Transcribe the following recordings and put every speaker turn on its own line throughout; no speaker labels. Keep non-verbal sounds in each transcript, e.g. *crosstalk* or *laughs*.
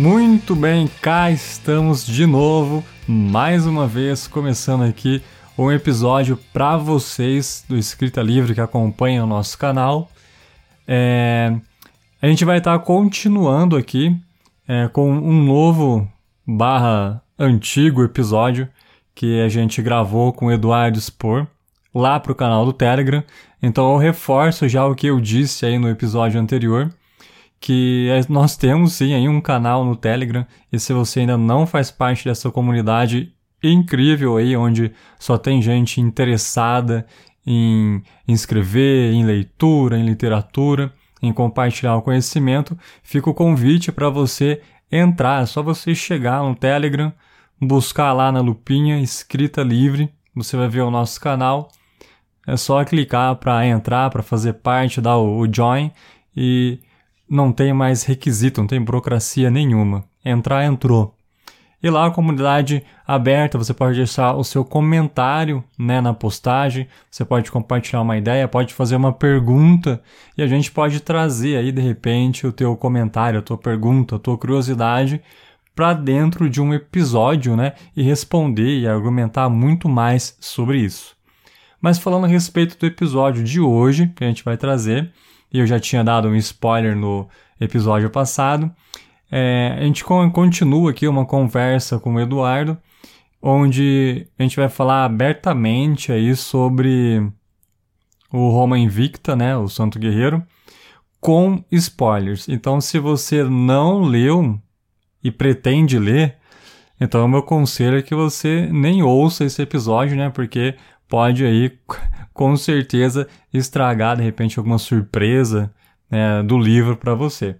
Muito bem, cá estamos de novo, mais uma vez começando aqui um episódio para vocês do Escrita Livre que acompanham o nosso canal. É, a gente vai estar tá continuando aqui é, com um novo barra antigo episódio que a gente gravou com o Eduardo Spor lá para o canal do Telegram. Então eu reforço já o que eu disse aí no episódio anterior, que é, nós temos sim aí um canal no Telegram e se você ainda não faz parte dessa comunidade incrível aí, onde só tem gente interessada em, escrever, em leitura, em literatura, em compartilhar o conhecimento, fica o convite para você entrar. É só você chegar no Telegram, buscar lá na lupinha escrita livre, você vai ver o nosso canal. É só clicar para entrar, para fazer parte, dar o, o join e não tem mais requisito, não tem burocracia nenhuma. Entrar, entrou. E lá a comunidade aberta, você pode deixar o seu comentário né, na postagem, você pode compartilhar uma ideia, pode fazer uma pergunta e a gente pode trazer aí de repente o teu comentário, a tua pergunta, a tua curiosidade para dentro de um episódio, né, e responder e argumentar muito mais sobre isso. Mas falando a respeito do episódio de hoje, que a gente vai trazer, e eu já tinha dado um spoiler no episódio passado, é, a gente continua aqui uma conversa com o Eduardo, onde a gente vai falar abertamente aí sobre o Roma Invicta, né, o Santo Guerreiro, com spoilers. Então, se você não leu e pretende ler, então o meu conselho é que você nem ouça esse episódio, né, porque pode aí com certeza estragar de repente alguma surpresa né, do livro para você.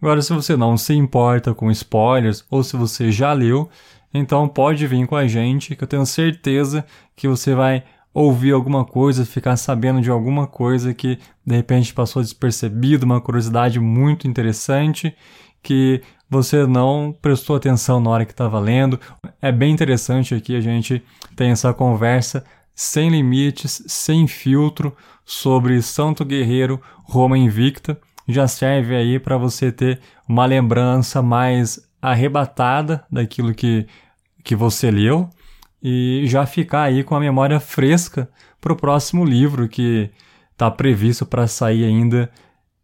Agora, se você não se importa com spoilers ou se você já leu, então pode vir com a gente que eu tenho certeza que você vai ouvir alguma coisa, ficar sabendo de alguma coisa que de repente passou despercebido, uma curiosidade muito interessante que você não prestou atenção na hora que estava lendo. É bem interessante aqui a gente tem essa conversa sem limites, sem filtro sobre Santo Guerreiro Roma Invicta já serve aí para você ter uma lembrança mais arrebatada daquilo que, que você leu e já ficar aí com a memória fresca para o próximo livro que está previsto para sair ainda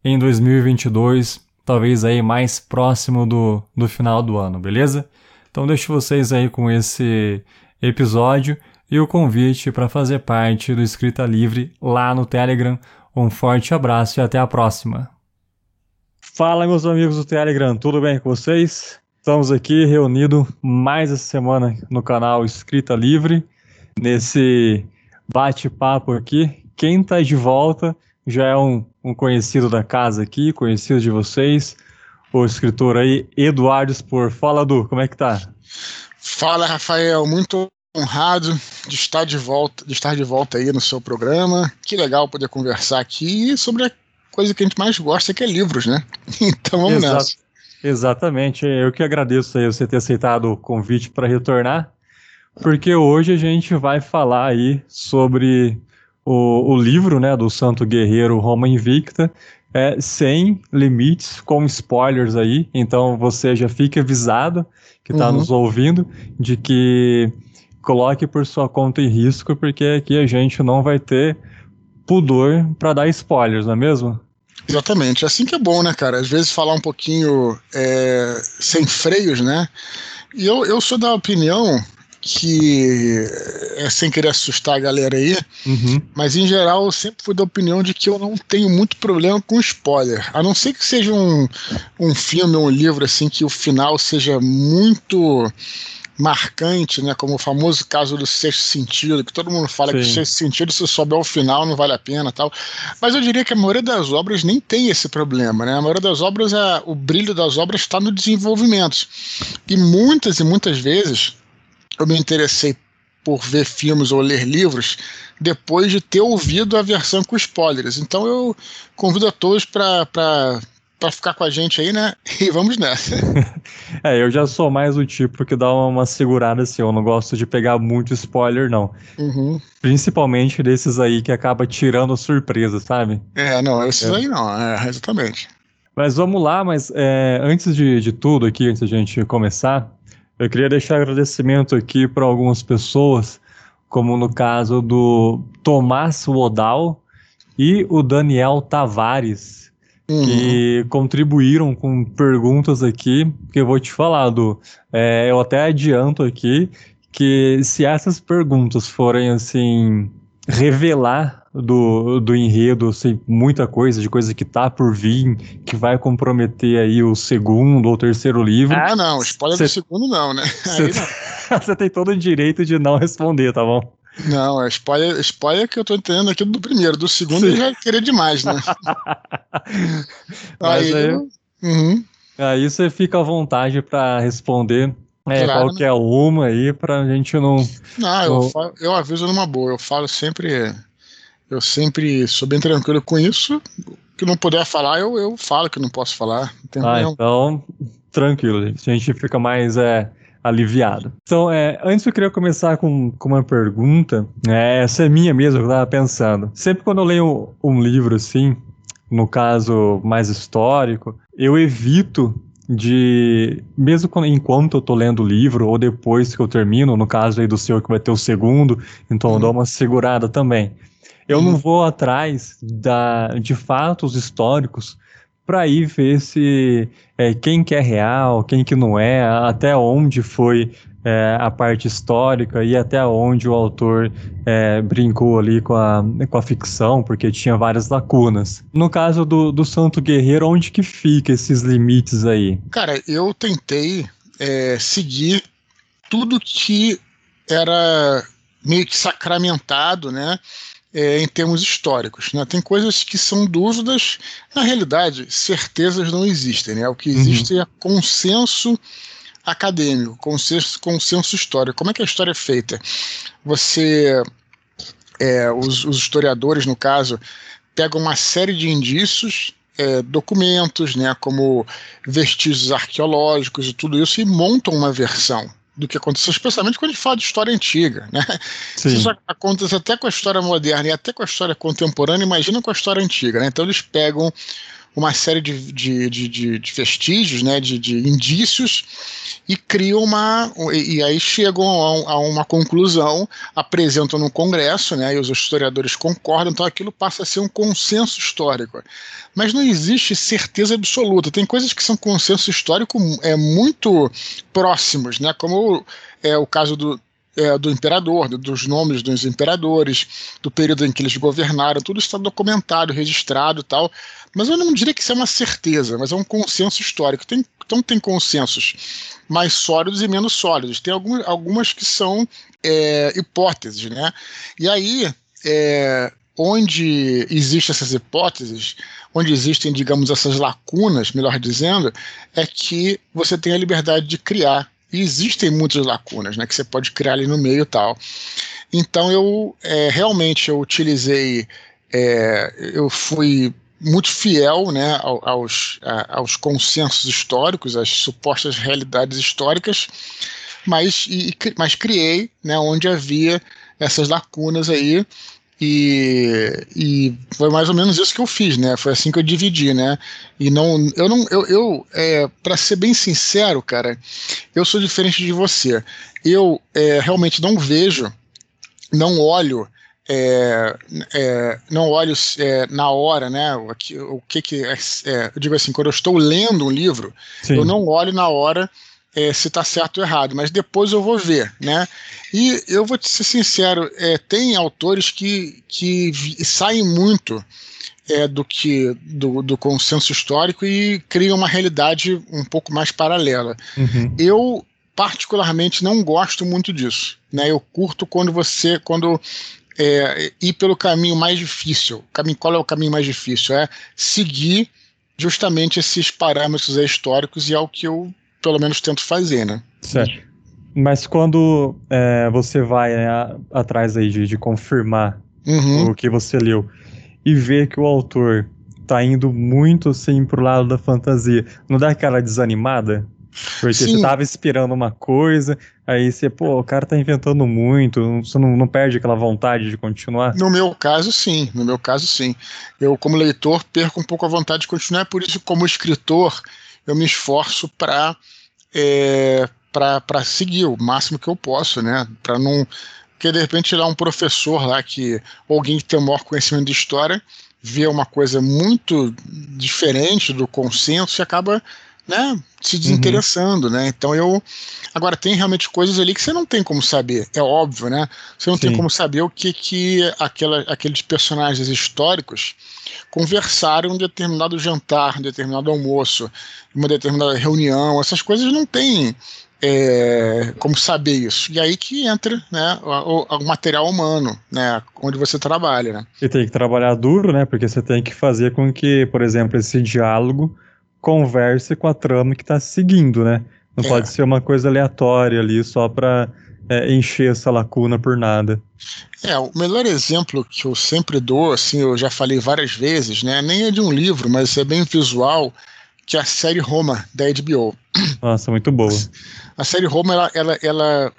em 2022, talvez aí mais próximo do, do final do ano, beleza? Então deixo vocês aí com esse episódio e o convite para fazer parte do Escrita Livre lá no Telegram. Um forte abraço e até a próxima! Fala, meus amigos do Telegram, tudo bem com vocês? Estamos aqui reunidos mais essa semana no canal Escrita Livre, nesse bate-papo aqui. Quem está de volta já é um, um, conhecido da casa aqui, conhecido de vocês, o escritor aí, Eduardo Spor. Fala, Du, como é que tá?
Fala, Rafael, muito honrado de estar de volta, de estar de volta aí no seu programa. Que legal poder conversar aqui sobre a coisa que a gente mais gosta, que é livros, né? *laughs* Então vamos Exato. nessa.
Exatamente. Eu que agradeço aí você ter aceitado o convite para retornar, porque hoje a gente vai falar aí sobre o, o livro né, do Santo Guerreiro Roma Invicta, é, sem limites, com spoilers aí. Então você já fique avisado que está uhum. nos ouvindo de que coloque por sua conta em risco, porque aqui a gente não vai ter pudor para dar spoilers, não é mesmo?
Exatamente, é assim que é bom, né, cara? Às vezes falar um pouquinho é, sem freios, né? E eu, eu sou da opinião que, é, sem querer assustar a galera aí, uhum. mas em geral eu sempre fui da opinião de que eu não tenho muito problema com spoiler. A não ser que seja um, um filme, um livro assim, que o final seja muito marcante, né? Como o famoso caso do sexto sentido, que todo mundo fala Sim. que o sexto sentido, se souber o final, não vale a pena tal. Mas eu diria que a maioria das obras nem tem esse problema, né? A maioria das obras, é, o brilho das obras está no desenvolvimento. E muitas e muitas vezes eu me interessei por ver filmes ou ler livros depois de ter ouvido a versão com spoilers. Então eu convido a todos para para ficar com a gente aí, né? *laughs* E vamos nessa. *laughs*
é, eu já sou mais o tipo que dá uma, uma, segurada assim, eu não gosto de pegar muito spoiler, não. Uhum. Principalmente desses aí que acaba tirando surpresa, sabe?
É, não, esses é. aí não, é, exatamente.
Mas vamos lá, mas é, antes de, de tudo aqui, antes de a gente começar, eu queria deixar agradecimento aqui para algumas pessoas, como no caso do Tomás Wodal e o Daniel Tavares, uhum. que contribuíram com perguntas aqui, que eu vou te falar, do é, eu até adianto aqui que se essas perguntas forem assim revelar do, do enredo, assim, muita coisa, de coisa que tá por vir, que vai comprometer aí o segundo ou terceiro livro.
Ah, não, spoiler cê, do segundo não, né?
Você *laughs* tem todo o direito de não responder, tá bom?
Não, é spoiler, spoiler que eu tô entendendo aqui do primeiro, do segundo Sim. já queria demais, né? *laughs*
aí, aí, uhum. aí você fica à vontade para responder é, claro, qualquer né? uma aí pra gente não.
Não, eu, falo, eu aviso numa boa, eu falo sempre eu sempre sou bem tranquilo com isso. Que não puder falar, eu, eu falo que não posso falar.
Ah, então, tranquilo, gente. A gente fica mais é, aliviado. Então, é, antes eu queria começar com, com uma pergunta. É, essa é minha mesmo, eu tava pensando. Sempre quando eu leio um livro assim, no caso mais histórico, eu evito de mesmo quando, enquanto eu tô lendo o livro ou depois que eu termino, no caso aí do seu que vai ter o segundo, então eu dou uma segurada também. Eu não uhum. vou atrás da, de fatos históricos para ir ver se é, quem que é real, quem que não é, até onde foi é, a parte histórica e até onde o autor é, brincou ali com a, com a ficção, porque tinha várias lacunas. No caso do, do Santo Guerreiro, onde que fica esses limites aí?
Cara, eu tentei é, seguir tudo que era meio que sacramentado, né? É, em termos históricos. Né? Tem coisas que são dúvidas, na realidade, certezas não existem. Né? O que uhum. existe uhum. é consenso acadêmico, consenso, consenso histórico. Como é que a história é feita? Você, é, os, os, historiadores, no caso, pegam uma série de indícios, é, documentos, né, como vestígios arqueológicos e tudo isso, e montam uma versão do que aconteceu, especialmente quando a gente fala de história antiga. Né? Sim. Isso acontece até com a história moderna e até com a história contemporânea, imagina com a história antiga. Né? Então eles pegam uma série de, de, de, de vestígios, né, de, de, indícios, e criam uma. E, e aí chegam a, a, uma conclusão, apresentam no Congresso, né, e os historiadores concordam, então aquilo passa a ser um consenso histórico. Mas não existe certeza absoluta. Tem coisas que são consenso histórico é, muito próximos, né, como é o caso do, é, do imperador, dos nomes dos imperadores, do período em que eles governaram, tudo está documentado, registrado e tal. Mas eu não diria que isso é uma certeza, mas é um consenso histórico. Tem, então tem consensos mais sólidos e menos sólidos. Tem algumas, algumas que são é, hipóteses, né? E aí, é, onde existem essas hipóteses, onde existem, digamos, essas lacunas, melhor dizendo, é que você tem a liberdade de criar e existem muitas lacunas, né, que você pode criar ali no meio e tal. Então eu é, realmente eu utilizei, é, eu fui muito fiel né, aos, aos consensos históricos, às supostas realidades históricas, mas, e, mas criei né, onde havia essas lacunas aí e, e foi mais ou menos isso que eu fiz, né? Foi assim que eu dividi, né? E não, eu não, eu, eu é, para ser bem sincero, cara, eu sou diferente de você. Eu é, realmente não vejo, não olho, é, é, não olho é, na hora, né? O, o que que é, é, eu digo assim, quando eu estou lendo um livro, Sim. eu não olho na hora é, se está certo ou errado, mas depois eu vou ver, né? E eu vou te ser sincero, é, tem autores que, que saem muito é, do que do, do, consenso histórico e criam uma realidade um pouco mais paralela. Uhum. Eu particularmente não gosto muito disso, né? Eu curto quando você quando é, ir pelo caminho mais difícil. Caminho, qual é o caminho mais difícil? É seguir justamente esses parâmetros históricos e é o que eu pelo menos tento fazer, né?
Certo. Mas quando é, você vai né, atrás aí de, de confirmar uhum. o que você leu e vê que o autor tá indo muito assim pro lado da fantasia, não dá aquela desanimada? Porque Sim. você tava esperando uma coisa, aí você, pô, o cara tá inventando muito, você não, não perde aquela vontade de continuar?
No meu caso, sim. No meu caso, sim. Eu, como leitor, perco um pouco a vontade de continuar, por isso, como escritor, eu me esforço para é, para seguir o máximo que eu posso, né? Para não. Porque de repente lá um professor lá que. alguém que tem o maior conhecimento de história vê uma coisa muito diferente do consenso e acaba né, se desinteressando, uhum. né? Então eu agora tem realmente coisas ali que você não tem como saber, é óbvio, né? Você não Sim. tem como saber o que que aquela, aqueles personagens históricos conversaram em um determinado jantar, um determinado almoço, uma determinada reunião, essas coisas não tem é, como saber isso. E aí que entra né, o, o, material humano, né, onde você trabalha. Né?
E tem que trabalhar duro, né? Porque você tem que fazer com que, por exemplo, esse diálogo converse com a trama que está seguindo, né? Não é. pode ser uma coisa aleatória ali só para é, encher essa lacuna por nada.
É, o melhor exemplo que eu sempre dou, assim, eu já falei várias vezes, né? Nem é de um livro, mas é bem visual, que é a série Roma, da HBO.
Nossa, muito boa.
A série Roma, ela, ela, ela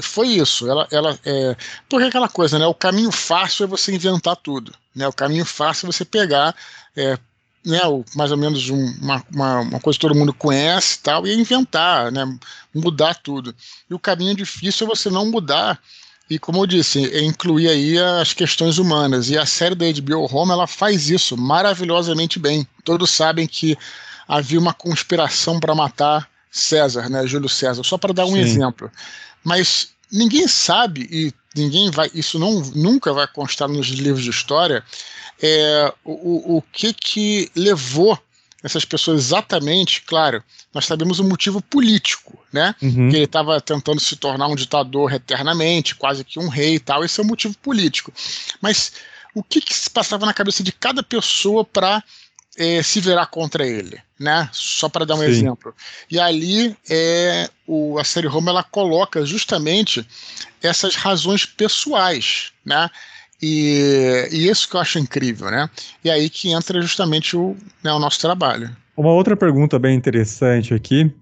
foi isso. Ela, ela, é, porque é aquela coisa, né? O caminho fácil é você inventar tudo. Né? O caminho fácil é você pegar é, né, mais ou menos uma, uma, uma, coisa que todo mundo conhece tal, e inventar, né, mudar tudo. E o caminho difícil é você não mudar e, como eu disse, é incluir aí as questões humanas. E a série da HBO Home ela faz isso maravilhosamente bem. Todos sabem que havia uma conspiração para matar César, né, Júlio César, só para dar um Sim. exemplo. Mas ninguém sabe e ninguém vai, isso não nunca vai constar nos livros de história é, o, o que que levou essas pessoas exatamente, claro, nós sabemos o motivo político, né? Uhum. Que ele estava tentando se tornar um ditador eternamente, quase que um rei e tal, esse é o motivo político. Mas o que, que se passava na cabeça de cada pessoa para é, se virar contra ele, né? Só para dar um Sim. exemplo. E ali é, o, a série Roma ela coloca justamente essas razões pessoais, né? E, e, isso que eu acho incrível, né? E aí que entra justamente o, né, o nosso trabalho.
Uma outra pergunta bem interessante aqui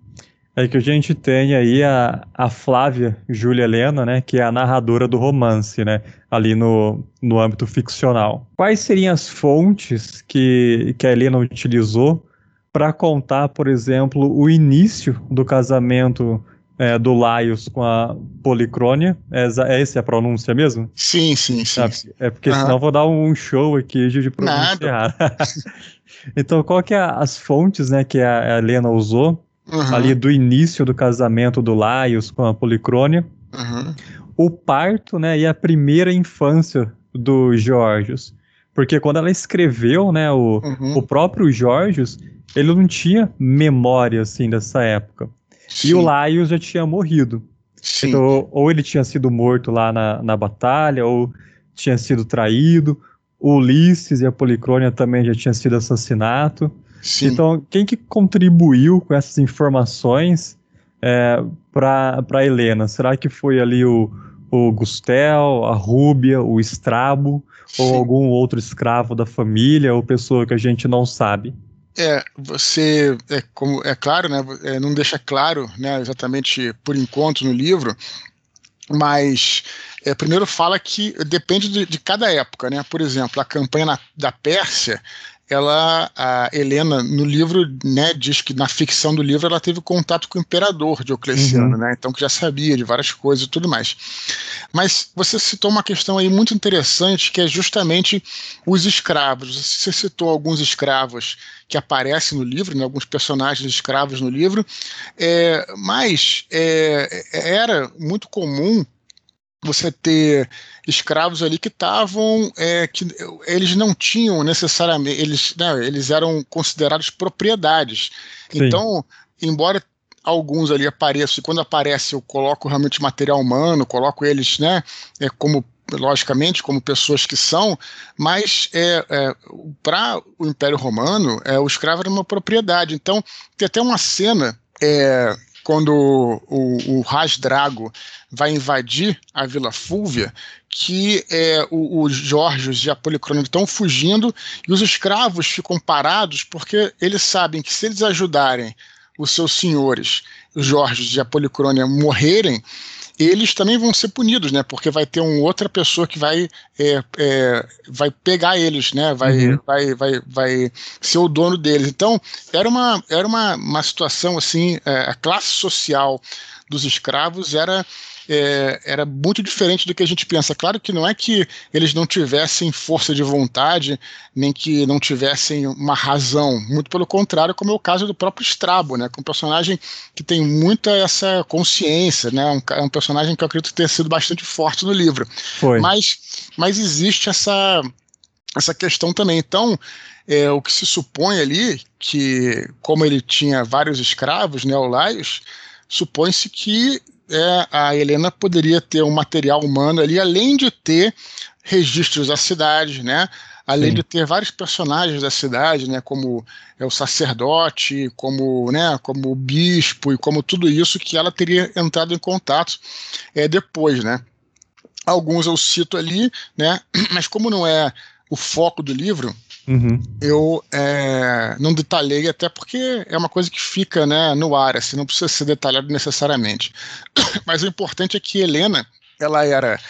é que a gente tem aí a, a Flávia Júlia Helena, né, que é a narradora do romance, né, ali no, no âmbito ficcional. Quais seriam as fontes que, que a Helena utilizou para contar, por exemplo, o início do casamento é, do Laios com a Policrônia. É, é essa a pronúncia mesmo?
Sim, sim, sim.
É, é porque uhum. senão eu vou dar um show aqui de pronunciar. *laughs* então, qual que é as fontes né, que a Helena usou uhum. ali do início do casamento do Laios com a Policrônia? Uhum. O parto né, e a primeira infância do Georgios. Porque quando ela escreveu, né, o, uhum. o próprio Georgios, ele não tinha memória, assim, dessa época. Sim. E o Laios já tinha morrido. Sim. Então, ou ele tinha sido morto lá na, na batalha, ou tinha sido traído. O Ulisses e a Policrônia também já tinham sido assassinato. Sim. Então, quem que contribuiu com essas informações é, para Helena? Será que foi ali o, o Gustel, a Rúbia, o Estrabo, Sim. ou algum outro escravo da família, ou pessoa que a gente não sabe?
É, você, é, como, é claro, né, é, não deixa claro né, exatamente por enquanto no livro, mas é, primeiro fala que depende de, de, cada época, né? Por exemplo, a campanha na, da Pérsia ela, a Helena, no livro, né, diz que na ficção do livro ela teve contato com o imperador Diocleciano, uhum. né, então que já sabia de várias coisas e tudo mais. Mas você citou uma questão aí muito interessante, que é justamente os escravos. Você citou alguns escravos que aparecem no livro, né, alguns personagens escravos no livro, é, mas é, era muito comum você ter escravos ali que estavam é, que eles não tinham necessariamente eles né, eles eram considerados propriedades Sim. então embora alguns ali apareçam e quando aparece eu coloco realmente material humano coloco eles né é, como logicamente como pessoas que são mas é, é para o Império Romano é, o escravo era uma propriedade então tem até uma cena é, quando o, o Drago vai invadir a Vila Fúvia, que é, os Jorges e a Policrônica estão fugindo e os escravos ficam parados porque eles sabem que se eles ajudarem os seus senhores, os Jorge e a Policrônia, morrerem, eles também vão ser punidos, né? Porque vai ter uma outra pessoa que vai, é, é, vai pegar eles, né? Vai, uhum. vai, vai, vai ser o dono deles. Então, era uma, era uma, uma situação assim, é, a classe social dos escravos era é, era muito diferente do que a gente pensa. Claro que não é que eles não tivessem força de vontade, nem que não tivessem uma razão. Muito pelo contrário, como é o caso do próprio Strabo, né? Com um personagem que tem muita essa consciência, né? Um, é um personagem que eu acredito ter sido bastante forte no livro.
Foi.
Mas, mas existe essa, essa questão também. Então, é, o que se supõe ali, que como ele tinha vários escravos, né, o Laios, supõe-se que é, a Helena poderia ter um material humano ali, além de ter registros da cidade, né? Além Sim. de ter vários personagens da cidade, né? Como é o sacerdote, como, né? Como o bispo e como tudo isso que ela teria entrado em contato é, depois, né? Alguns eu cito ali, né? *clears throat* Mas como não é o foco do livro, Uhum. Eu é, não detalhei, até porque é uma coisa que fica né, no ar, assim, não precisa ser detalhado necessariamente. *coughs* Mas o importante é que Helena, ela era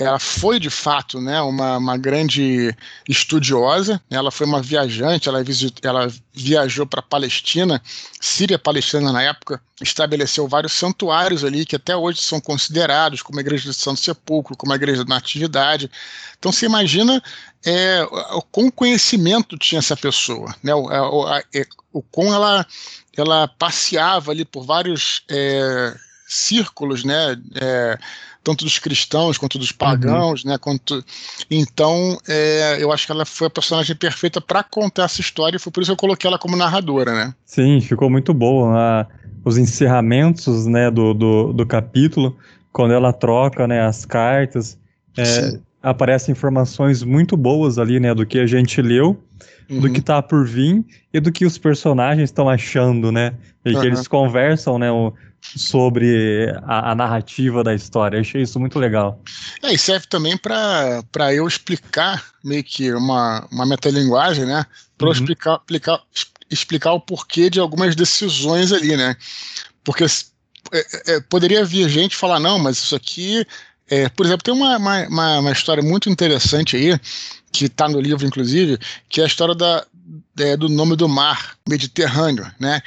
ela foi de fato né, uma, uma grande estudiosa, ela foi uma viajante, ela, visit, ela viajou para a Palestina, Síria Palestina na época, estabeleceu vários santuários ali que até hoje são considerados como a Igreja de Santo Sepulcro, como a Igreja da Natividade. Então você imagina é, o quão conhecimento tinha essa pessoa, né, o, o, a, é, o quão ela, ela passeava ali por vários é, círculos, né, é, tanto dos cristãos quanto dos pagãos, uhum. né? Quanto... Então, é, eu acho que ela foi a personagem perfeita para contar essa história e foi por isso que eu coloquei ela como narradora, né?
Sim, ficou muito boa. Os encerramentos, né, do, do, do, capítulo, quando ela troca, né, as cartas, é, aparecem informações muito boas ali, né, do que a gente leu, uhum. do que tá por vir e do que os personagens estão achando, né? E uhum. que eles conversam, né? O, sobre a, a, narrativa da história. Eu achei isso muito legal.
É, e serve também para eu explicar meio que uma, uma metalinguagem, né? Para uhum. explicar, explicar, explicar o porquê de algumas decisões ali, né? Porque é, é, poderia vir gente falar, não, mas isso aqui. É, por exemplo, tem uma, uma, uma história muito interessante aí, que está no livro, inclusive, que é a história da, é, do nome do mar Mediterrâneo, né?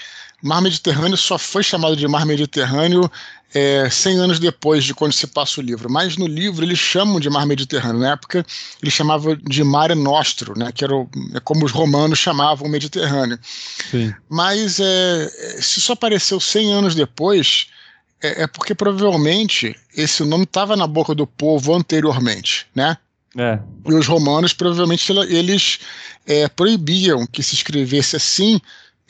Mar Mediterrâneo só foi chamado de Mar Mediterrâneo é, 100 anos depois de quando se passa o livro. Mas no livro eles chamam de Mar Mediterrâneo. Na época eles chamavam de Mare Nostro, né, que era o, é como os romanos chamavam o Mediterrâneo. Sim. Mas é, se só apareceu 100 anos depois, é, é porque provavelmente esse nome estava na boca do povo anteriormente, né? É. E os romanos provavelmente eles é, proibiam que se escrevesse assim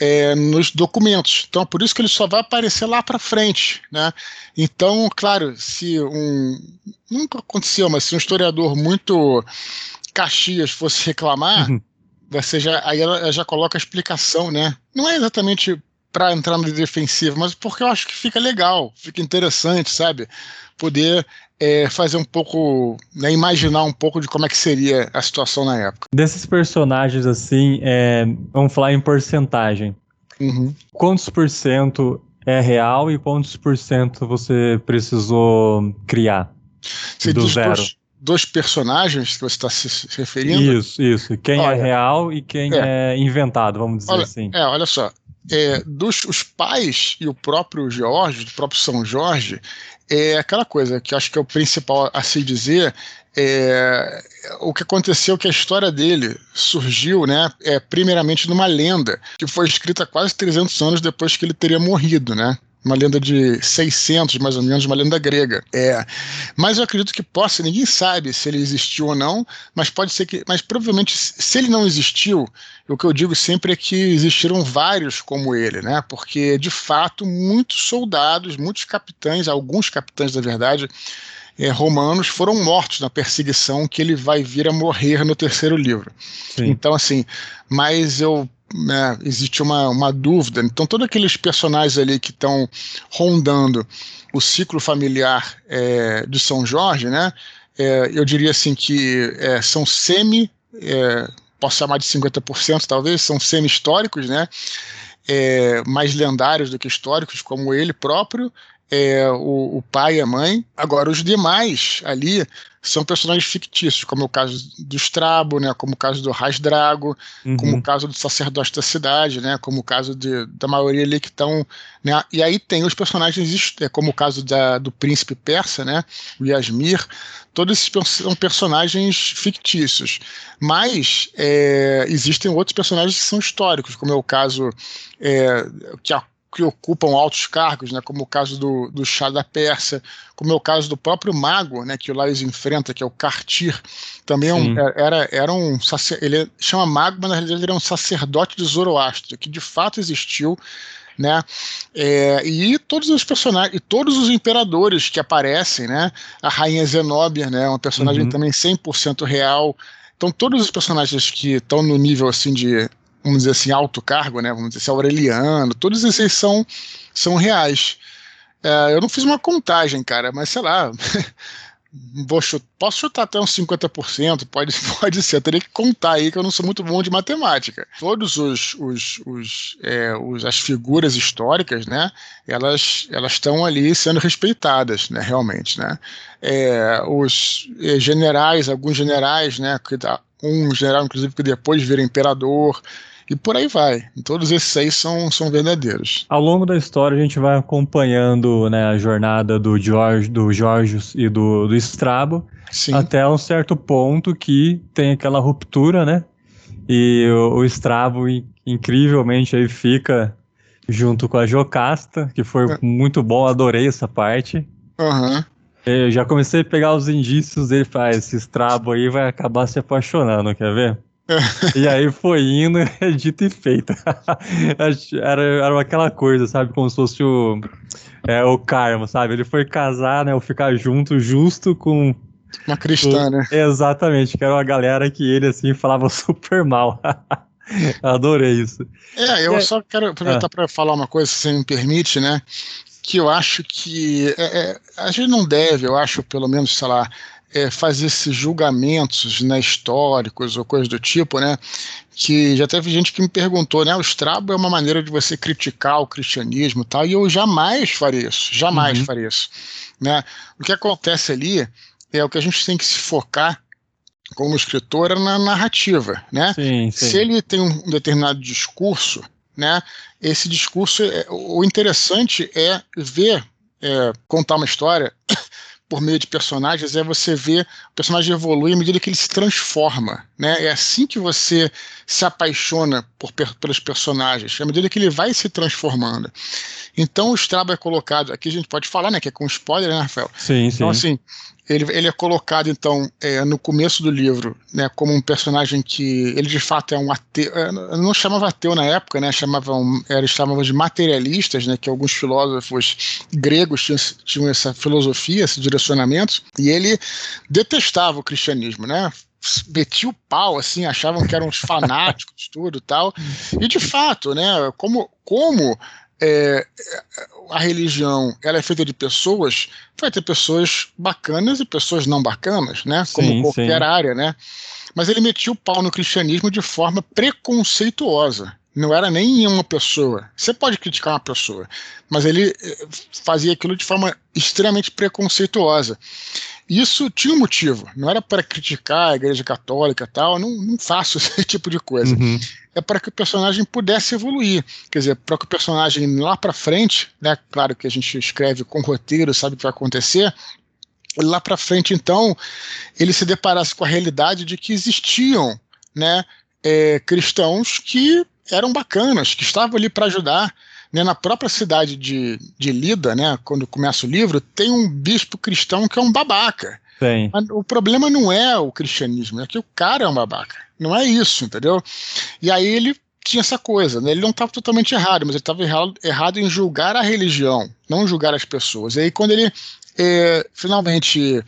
é, nos documentos. Então, por isso que ele só vai aparecer lá para frente, né? Então, claro, se um nunca aconteceu, mas se um historiador muito Caxias fosse reclamar, uhum. você já aí ela já coloca a explicação, né? Não é exatamente para entrar no defensivo, mas porque eu acho que fica legal, fica interessante, sabe? Poder é, fazer um pouco, né, imaginar um pouco de como é que seria a situação na época.
Desses personagens, assim, é, vamos falar em porcentagem. Uhum. Quantos por cento é real e quantos por cento você precisou criar?
Você do zero? Dois, dois, personagens que você está se referindo?
Isso, isso. Quem é olha, é real e quem é, é inventado, vamos dizer
olha,
assim.
É, olha só é, dos os pais e o próprio Jorge, o próprio São Jorge, é aquela coisa que acho que é o principal a se dizer. É, o que aconteceu é que a história dele surgiu, né, é, primeiramente numa lenda que foi escrita quase 300 anos depois que ele teria morrido, né? Uma lenda de 600, mais ou menos, uma lenda grega. É, mas eu acredito que possa, ninguém sabe se ele existiu ou não, mas pode ser que, mas provavelmente se ele não existiu, o que eu digo sempre é que existiram vários como ele, né? Porque de fato muitos soldados, muitos capitães, alguns capitães da verdade, é, romanos foram mortos na perseguição que ele vai vir a morrer no terceiro livro. Sim. Então, assim, mas eu né, existe uma, uma dúvida. Então, todos aqueles personagens ali que estão rondando o ciclo familiar é, de São Jorge, né, é, eu diria assim que é, são semi, é, posso chamar de 50% talvez, são semi-históricos, né, é, mais lendários do que históricos, como ele próprio, é, o, o, pai e a mãe. Agora, os demais ali são personagens fictícios, como é o caso do Strabo, né, como o caso do Rasdrago, uhum. como o caso do sacerdote da cidade, né, como o caso de, da maioria ali que estão. Né, e aí tem os personagens, é, como o caso da, do príncipe persa, né, o Yasmir, todos esses são personagens fictícios. Mas é, existem outros personagens que são históricos, como é o caso é, que a que ocupam altos cargos, né, como o caso do, do chá da Pérsia, como é o caso do próprio mago, né, que o Laios enfrenta, que é o Cartir, também é um, é, era, era um ele chama mago, mas na realidade ele era um sacerdote de Zoroastro, que de fato existiu, né? É, e todos os personagens, e todos os imperadores que aparecem, né? A rainha Zenobia, né? Uma personagem uhum. também 100% real. Então todos os personagens que estão no nível assim de vamos dizer assim, alto cargo, né? Vamos dizer assim, Aureliano, todos esses são, são reais. É, eu não fiz uma contagem, cara, mas sei lá. *laughs* vou posso chutar até uns 50%, pode, *laughs* pode ser, eu teria que contar aí que eu não sou muito bom de matemática. Todos os, os, os, é, os as figuras históricas, né, elas elas estão ali sendo respeitadas, né, realmente, né. É, os é, generais, alguns generais, né, que, um general inclusive que depois vira imperador, e por aí vai. Todos esses aí são, são verdadeiros.
Ao longo da história a gente vai acompanhando né, a jornada do George, do Jorge e do, do Strabo Sim. até um certo ponto que tem aquela ruptura, né? E o, o Strabo incrivelmente aí fica junto com a Jocasta, que foi é. muito bom, adorei essa parte.
Uhum.
Eu já comecei a pegar os indícios dele, faz esse Strabo aí vai acabar se apaixonando, quer ver? *laughs* e aí foi indo, *laughs* é dito e feito. *laughs* era, era aquela coisa, sabe? Como se fosse o, é, o karma, sabe? Ele foi casar, né? Ou ficar junto, justo com.
Uma cristã,
o,
né?
Exatamente, que era uma galera que ele, assim, falava super mal. Adorei isso.
É, eu é, só quero aproveitar ah. para falar uma coisa, se você me permite, né? Que eu acho que é, é, a gente não deve, eu acho, pelo menos, sei lá, é, fazer esses julgamentos né, históricos ou coisas do tipo, né? Que já teve gente que me perguntou, né? O Strabo é uma maneira de você criticar o cristianismo e tal, e eu jamais faria isso, jamais uhum. faria isso. Né? O que acontece ali é o que a gente tem que se focar como escritor é na narrativa, né?
Sim, sim.
Se ele tem um determinado discurso, né? Esse discurso, é, o interessante é ver, é, contar uma história por meio de personagens é você ver o personagem evoluir à medida que ele se transforma. Né? É assim que você se apaixona por, pelos personagens, à medida que ele vai se transformando. Então o Strabo é colocado, aqui a gente pode falar, né, que é com spoiler, né, Rafael?
Sim,
sim. Então, assim, ele, ele é colocado, então, é, no começo do livro, né, como um personagem que ele de fato é um ateu. É, não chamava ateu na época, né? Chamavam, eles chamavam de materialistas, né? Que alguns filósofos gregos tinham, tinham essa filosofia, esse direcionamento, e ele detestava o cristianismo, né? metia o pau, assim, achavam que eram uns fanáticos, *laughs* tudo tal. E de fato, né, como, como é, a religião ela é feita de pessoas, vai ter pessoas bacanas e pessoas não bacanas, né? Como sim, qualquer sim. área, né? Mas ele metia o pau no cristianismo de forma preconceituosa. Não era nem uma pessoa. Você pode criticar uma pessoa, mas ele eh, fazia aquilo de forma extremamente preconceituosa. Isso tinha um motivo. Não era para criticar a Igreja Católica tal. Não, não faço *laughs* esse tipo de coisa. Uhum é para que o personagem pudesse evoluir. Quer dizer, para que o personagem lá para frente, né, claro que a gente escreve com roteiro, sabe o que vai acontecer, lá para frente, então, ele se deparasse com a realidade de que existiam né, é, cristãos que eram bacanas, que estavam ali para ajudar. Né, na própria cidade de, de Lida, né, quando começa o livro, tem um bispo cristão que é um babaca.
Tem.
O problema não é o cristianismo, é que o cara é um babaca. Não é isso, entendeu? E aí ele tinha essa coisa, né? ele não estava totalmente errado, mas ele estava errado, errado em julgar a religião, não julgar as pessoas. E aí quando ele é, finalmente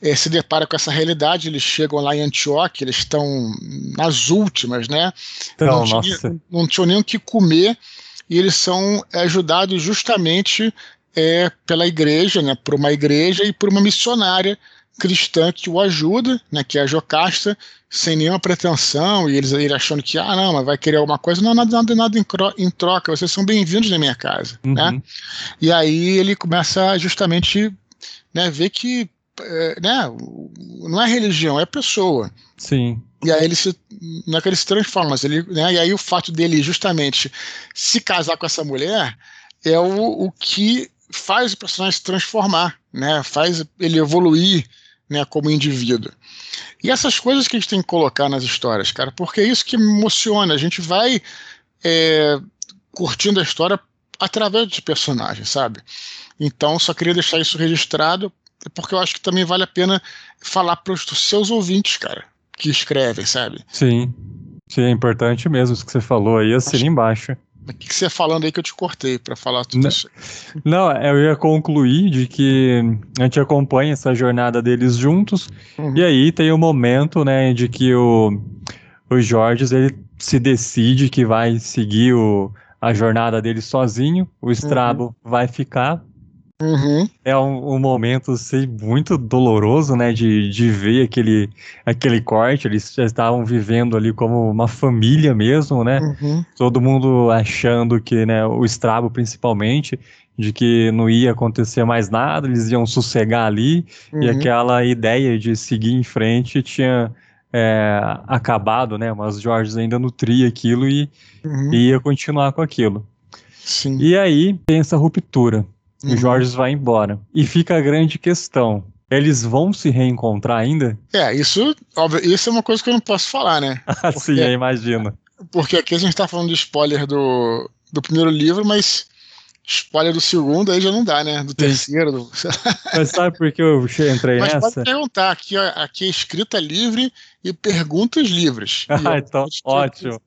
é, se depara com essa realidade, eles chegam lá em Antioquia, eles estão nas últimas, né?
Então, não, tinha,
não tinham nem o que comer e eles são ajudados justamente é, pela igreja, né? Por uma igreja e por uma missionária cristã que o ajuda, né, que é a Jocasta, sem nenhuma pretensão, e eles ele achando que, ah, não, mas vai querer alguma coisa, não, nada, nada, nada em, em troca, vocês são bem-vindos na minha casa, uhum. né? E aí ele começa justamente, né, ver que, é, né, não é religião, é pessoa.
Sim.
E aí ele se, não é que ele se transforma, mas ele, né, e aí o fato dele justamente se casar com essa mulher é o, o que faz o personagem se transformar, né, faz ele evoluir, né, como indivíduo. E essas coisas que a gente tem que colocar nas histórias, cara, porque é isso que emociona. A gente vai é, curtindo a história através de personagens, sabe? Então, só queria deixar isso registrado, porque eu acho que também vale a pena falar para os seus ouvintes, cara, que escrevem, sabe?
Sim. Sim, é importante mesmo isso que você falou aí, assina embaixo.
O que você falando aí que eu te cortei para falar tudo
não,
isso?
Não, eu ia concluir de que a gente acompanha essa jornada deles juntos, uhum. e aí tem o um momento, né, de que o, o Jorge ele se decide que vai seguir o, a jornada dele sozinho, o Strabo uhum. vai ficar,
Uhum.
É um, um, momento assim, muito doloroso, né? De, de ver aquele, aquele corte. Eles já estavam vivendo ali como uma família mesmo, né?
Uhum.
Todo mundo achando que, né? O Strabo principalmente, de que não ia acontecer mais nada, eles iam sossegar ali. Uhum. E aquela ideia de seguir em frente tinha é, acabado, né? Mas Jorge ainda nutria aquilo e,
uhum.
e ia continuar com aquilo.
Sim.
E aí tem essa ruptura. Uhum. O Jorge vai embora. E fica a grande questão. Eles vão se reencontrar ainda?
É, isso, óbvio, isso é uma coisa que eu não posso falar, né? *laughs*
Porque, Sim, eu imagino.
Porque aqui a gente tá falando de spoiler do, do primeiro livro, mas spoiler do segundo aí já não dá, né? Do terceiro. Do... *laughs*
Mas sabe por que eu entrei
mas
nessa?
Pode perguntar, aqui, aqui é escrita livre e perguntas livres.
Ah, então, ótimo.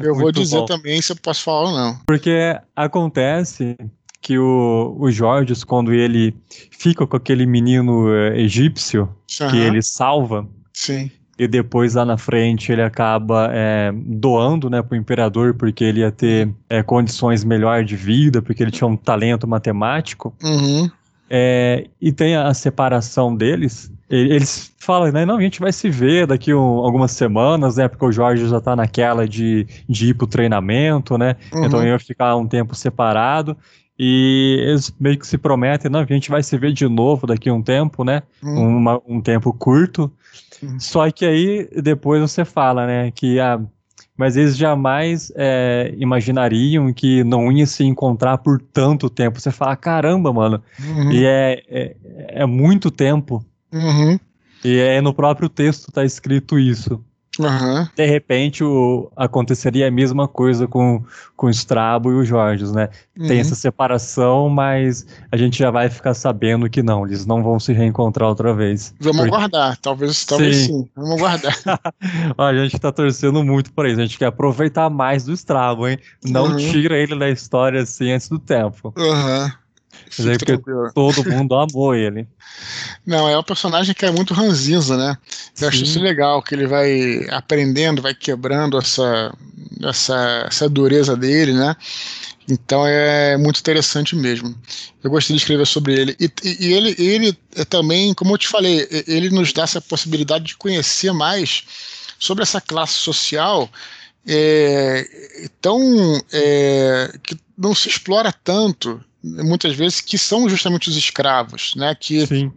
Eu Muito vou dizer bom. também se eu posso falar ou não.
Porque acontece que o, o Jorge, quando ele fica com aquele menino uh, egípcio uhum. que ele salva,
Sim.
e depois lá na frente ele acaba é, doando né, para o imperador porque ele ia ter é, condições melhores de vida, porque ele tinha um talento matemático.
Uhum.
É, e tem a separação deles. Eles falam, né? Não, a gente vai se ver daqui um, algumas semanas, né? Porque o Jorge já tá naquela de, de ir pro treinamento, né? Uhum. Então ia ficar um tempo separado. E eles meio que se prometem, não, a gente vai se ver de novo daqui a um tempo, né? Hum. Uma, um tempo curto. Hum. Só que aí depois você fala, né, que ah, mas eles jamais é, imaginariam que não ia se encontrar por tanto tempo. Você fala, caramba, mano.
Uhum.
E é, é, é, muito tempo.
Uhum.
E é no próprio texto tá escrito isso.
Uhum.
De repente o, aconteceria a mesma coisa com, com o Strabo e o Jorge, né? Uhum. Tem essa separação, mas a gente já vai ficar sabendo que não, eles não vão se reencontrar outra vez.
Vamos Porque... aguardar, talvez, talvez sim. sim. Vamos aguardar. *laughs*
a gente tá torcendo muito por isso, a gente quer aproveitar mais do Strabo, hein? Não uhum. tira ele da história assim antes do tempo.
Aham.
Mas é porque todo mundo amou ele. *laughs*
Não, é um personagem que é muito ranzinza, né? Eu Sim. acho isso legal, que ele vai aprendendo, vai quebrando essa, essa, essa dureza dele, né? Então é muito interessante mesmo. Eu gostei de escrever sobre ele. E, e, e ele, ele é também, como eu te falei, ele nos dá essa possibilidade de conhecer mais sobre essa classe social é, tão é, que não se explora tanto muitas vezes que são justamente os escravos, né? Que
Sim.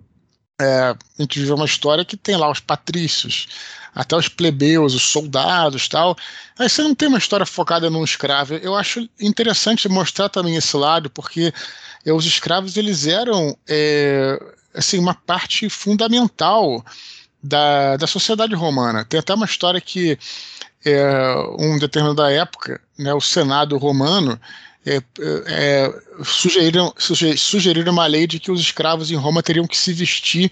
É, a gente vive uma história que tem lá os patrícios, até os plebeus, os soldados, tal. Aí você não tem uma história focada num escravo. Eu acho interessante mostrar também esse lado, porque é, os escravos eles eram é, assim uma parte fundamental da, da sociedade romana. Tem até uma história que é, um determinada época, né, o Senado romano é, é, sugeriram, sugeriram uma lei de que os escravos em Roma teriam que se vestir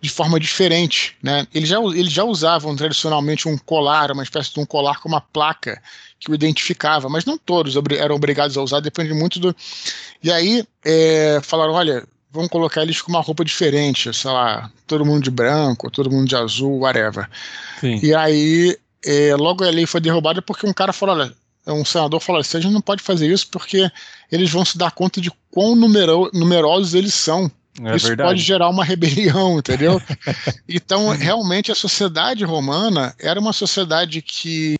de forma diferente. Né? Eles, já, eles já usavam tradicionalmente um colar, uma espécie de um colar com uma placa que o identificava, mas não todos eram obrigados a usar, depende muito do. E aí é, falaram: olha, vamos colocar eles com uma roupa diferente, sei lá, todo mundo de branco, todo mundo de azul, whatever.
Sim.
E aí, é, logo a lei foi derrubada porque um cara falou: olha, um senador falou assim: a gente não pode fazer isso porque eles vão se dar conta de quão numero, numerosos eles são. É isso verdade. pode gerar uma rebelião, *laughs* entendeu? *laughs* então, realmente, a sociedade romana era uma sociedade que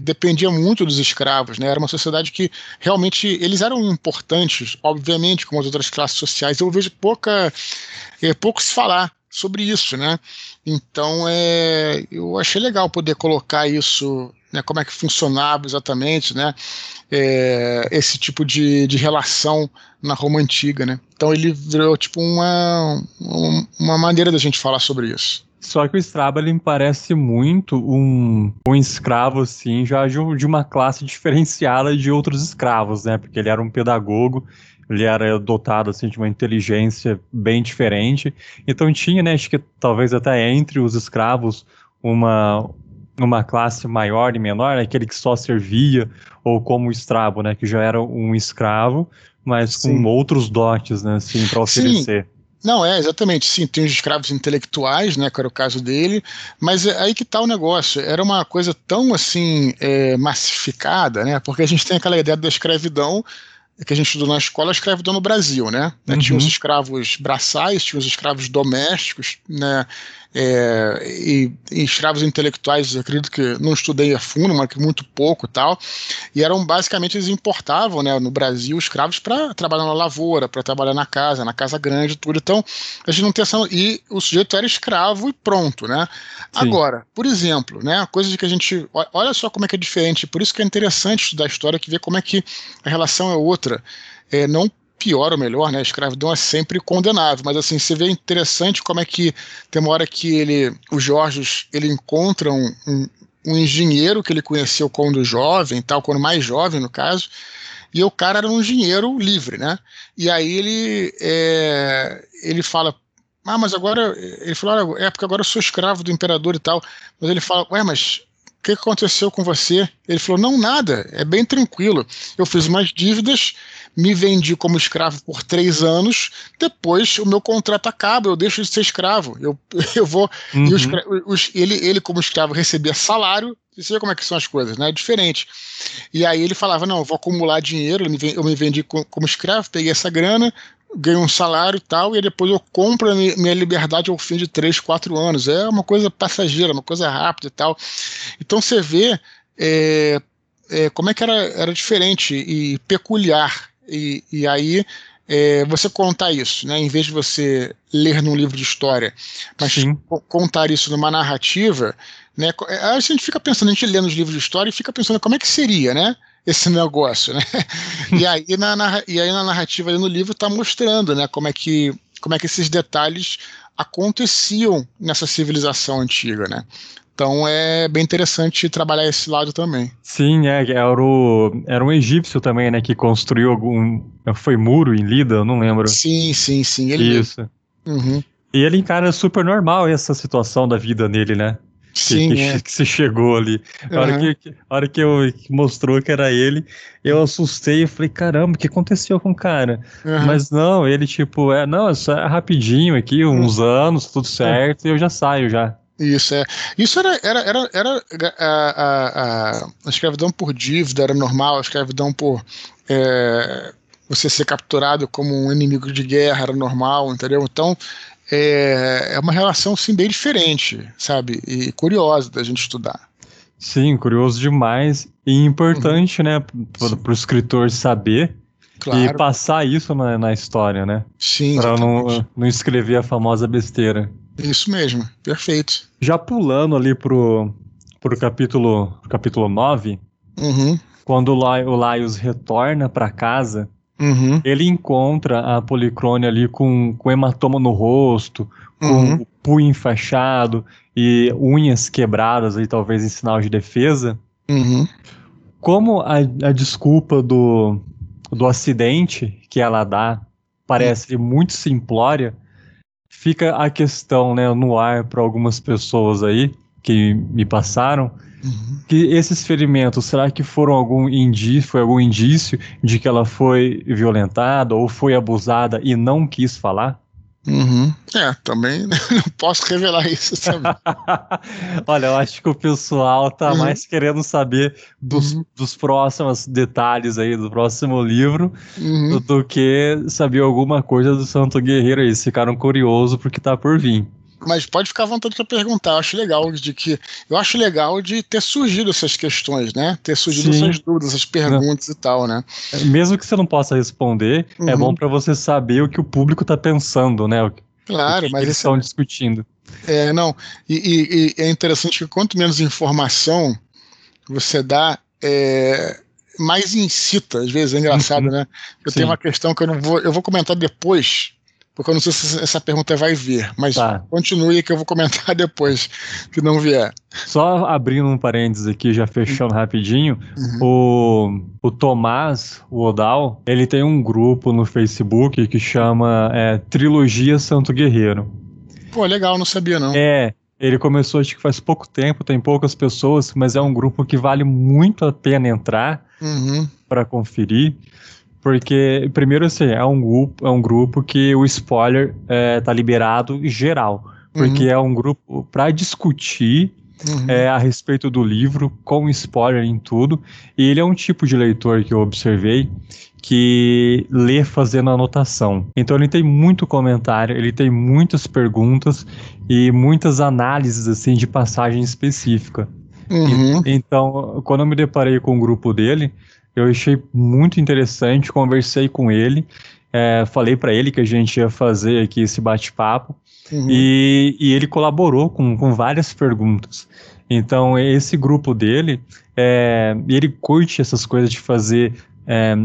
dependia muito dos escravos, né? Era uma sociedade que realmente eles eram importantes, obviamente, como as outras classes sociais. Eu vejo pouca, é, pouco se falar sobre isso, né? Então, é, eu achei legal poder colocar isso, né? Como é que funcionava exatamente, né? É, esse tipo de, de relação na Roma antiga, né? Então ele virou tipo uma, uma maneira da gente falar sobre isso.
Só que o Strabo ele me parece muito um, um escravo, assim, já de, de uma classe *laughs* diferenciada de outros escravos, né? Porque ele era um pedagogo, ele era dotado, assim, de uma inteligência bem diferente. Então tinha, né, acho que talvez até entre os escravos, uma, uma classe maior e menor, né, aquele que só servia, ou como o Strabo, né, que já era um escravo, mas com outros dotes, né, assim, para oferecer.
Sim. Não, é, exatamente. Sim, tem os escravos intelectuais, né, que era o caso dele, mas é aí que está o negócio. Era uma coisa tão, assim, é, massificada, né, porque a gente tem aquela ideia da escravidão que a gente estudou na escola, a escravidão no Brasil, né? Uhum. Tinha os escravos braçais, tinha os escravos domésticos, né? É, e, e, escravos intelectuais, acredito que não estudei a fundo, mas que muito pouco tal, e eram basicamente eles importavam né, no Brasil escravos para trabalhar na lavoura, para trabalhar na casa, na casa grande, tudo. Então, a gente não tem essa. E o sujeito era escravo e pronto, né? Sim. Agora, por exemplo, né, coisa de que a gente. Olha só como é que é diferente, por isso que é interessante estudar a história, que ver como é que a relação é outra. É, não pior ou melhor, né? A escravidão é sempre condenável, mas assim, você vê interessante como é que tem uma hora que ele, o Jorge, ele encontra um, um, um engenheiro que ele conheceu quando jovem, tal, quando mais jovem no caso, e o cara era um engenheiro livre, né? E aí ele, é, ele fala, ah, mas agora, ele falou, é porque agora eu sou escravo do imperador e tal, mas ele fala, ué, mas que aconteceu com você? Ele falou, não, nada, é bem tranquilo, eu fiz umas dívidas me vendi como escravo por três anos, depois o meu contrato acaba, eu deixo de ser escravo. Eu, *laughs* eu vou. Uhum. E os, os, ele, ele, como escravo, recebia salário. Você vê como é que são as coisas, né? É diferente. E aí ele falava: não, eu vou acumular dinheiro, eu me vendi como escravo, peguei essa grana, ganho um salário e tal, e depois eu compro a minha liberdade ao fim de três, quatro anos. É uma coisa passageira, uma coisa rápida e tal. Então você vê é, é, como é que era, era diferente e peculiar e, e aí é, você contar isso, né, em vez de você ler num livro de história, mas Sim. contar isso numa narrativa, né, a gente fica pensando, a gente lê nos livros de história e fica pensando como é que seria, né, esse negócio, né, e, aí na, e aí na narrativa no livro está mostrando, né, como é que como é que esses detalhes aconteciam nessa civilização antiga, né? Então é bem interessante trabalhar esse lado também.
Sim, é, era, o, era um egípcio também, né, que construiu algum. Foi muro em Lida, eu não lembro.
Sim, sim, sim. Ele
Isso. Uhum. E ele encara super normal essa situação da vida nele, né?
Sim,
que,
é.
que, se chegou ali. A hora, que, a hora que, eu, que mostrou que era ele, eu assustei e falei, caramba, o que aconteceu com o cara? Uhum. Mas não, ele tipo, é, não, é só é rapidinho aqui, uns uhum. anos, tudo certo, e eu já saio já.
Isso é. Isso era, era, era, era a, a, a, escravidão por dívida era normal, a escravidão por é, você ser capturado como um inimigo de guerra era normal, entendeu? Então é, é uma relação sim bem diferente, sabe? E curiosa da gente estudar.
Sim, curioso demais e importante, uhum. né, para o escritor saber claro. e passar isso na, na história, né?
Sim.
Para não, não escrever a famosa besteira.
Isso mesmo, perfeito.
Já pulando ali pro, pro capítulo, pro capítulo 9,
uhum.
quando o Laios retorna para casa,
uhum.
ele encontra a Policrone ali com, com hematoma no rosto, com uhum. o punho enfaixado e unhas quebradas aí, talvez em sinal de defesa.
Uhum.
Como a, a desculpa do, do acidente que ela dá parece muito simplória, fica a questão né, no ar para algumas pessoas aí que me passaram uhum. Que esses ferimentos será que foram algum indício foi algum indício de que ela foi violentada ou foi abusada e não quis falar
Uhum. É, também *laughs* não posso revelar isso também. *laughs*
Olha, eu acho que o pessoal tá uhum. mais querendo saber dos, uhum. dos próximos detalhes aí do próximo livro uhum. do, do, que saber alguma coisa do Santo Guerreiro aí. Eles ficaram curiosos porque tá por vir
mas pode ficar à vontade para perguntar. Eu acho legal de que eu acho legal de ter surgido essas questões, né? Ter surgido Sim. essas dúvidas, essas perguntas e tal, né?
É, mesmo que você não possa responder, é uhum. é bom para você saber o que o público está pensando, né? O que,
claro, mas
eles estão é... discutindo.
É, não. E, e, e, é interessante que quanto menos informação você dá, é, mais incita. Às vezes é engraçado, uhum. né? Eu Sim. tenho uma questão que eu não vou, eu vou comentar depois porque eu não sei se essa pergunta vai vir, mas tá. continue que eu vou comentar *laughs* depois que não vier.
Só abrindo um parênteses aqui, já fechando uhum. rapidinho, o, o Tomás, o Odal, ele tem um grupo no Facebook que chama é, Trilogia Santo Guerreiro.
Pô, legal, não sabia não.
É, ele começou acho que faz pouco tempo, tem poucas pessoas, mas é um grupo que vale muito a pena entrar uhum. para conferir. Porque, primeiro, assim, é um grupo, é um grupo que o spoiler é, tá liberado geral. Porque uhum. é um grupo para discutir uhum. é, a respeito do livro, com spoiler em tudo. E ele é um tipo de leitor que eu observei que lê fazendo anotação. Então ele tem muito comentário, ele tem muitas perguntas e muitas análises assim de passagem específica. Uhum. E, então, quando eu me deparei com o grupo dele, eu achei muito interessante, conversei com ele, é, falei para ele que a gente ia fazer aqui esse bate-papo uhum. e, e, ele colaborou com, com várias perguntas. Então, esse grupo dele, é, ele curte essas coisas de fazer. É,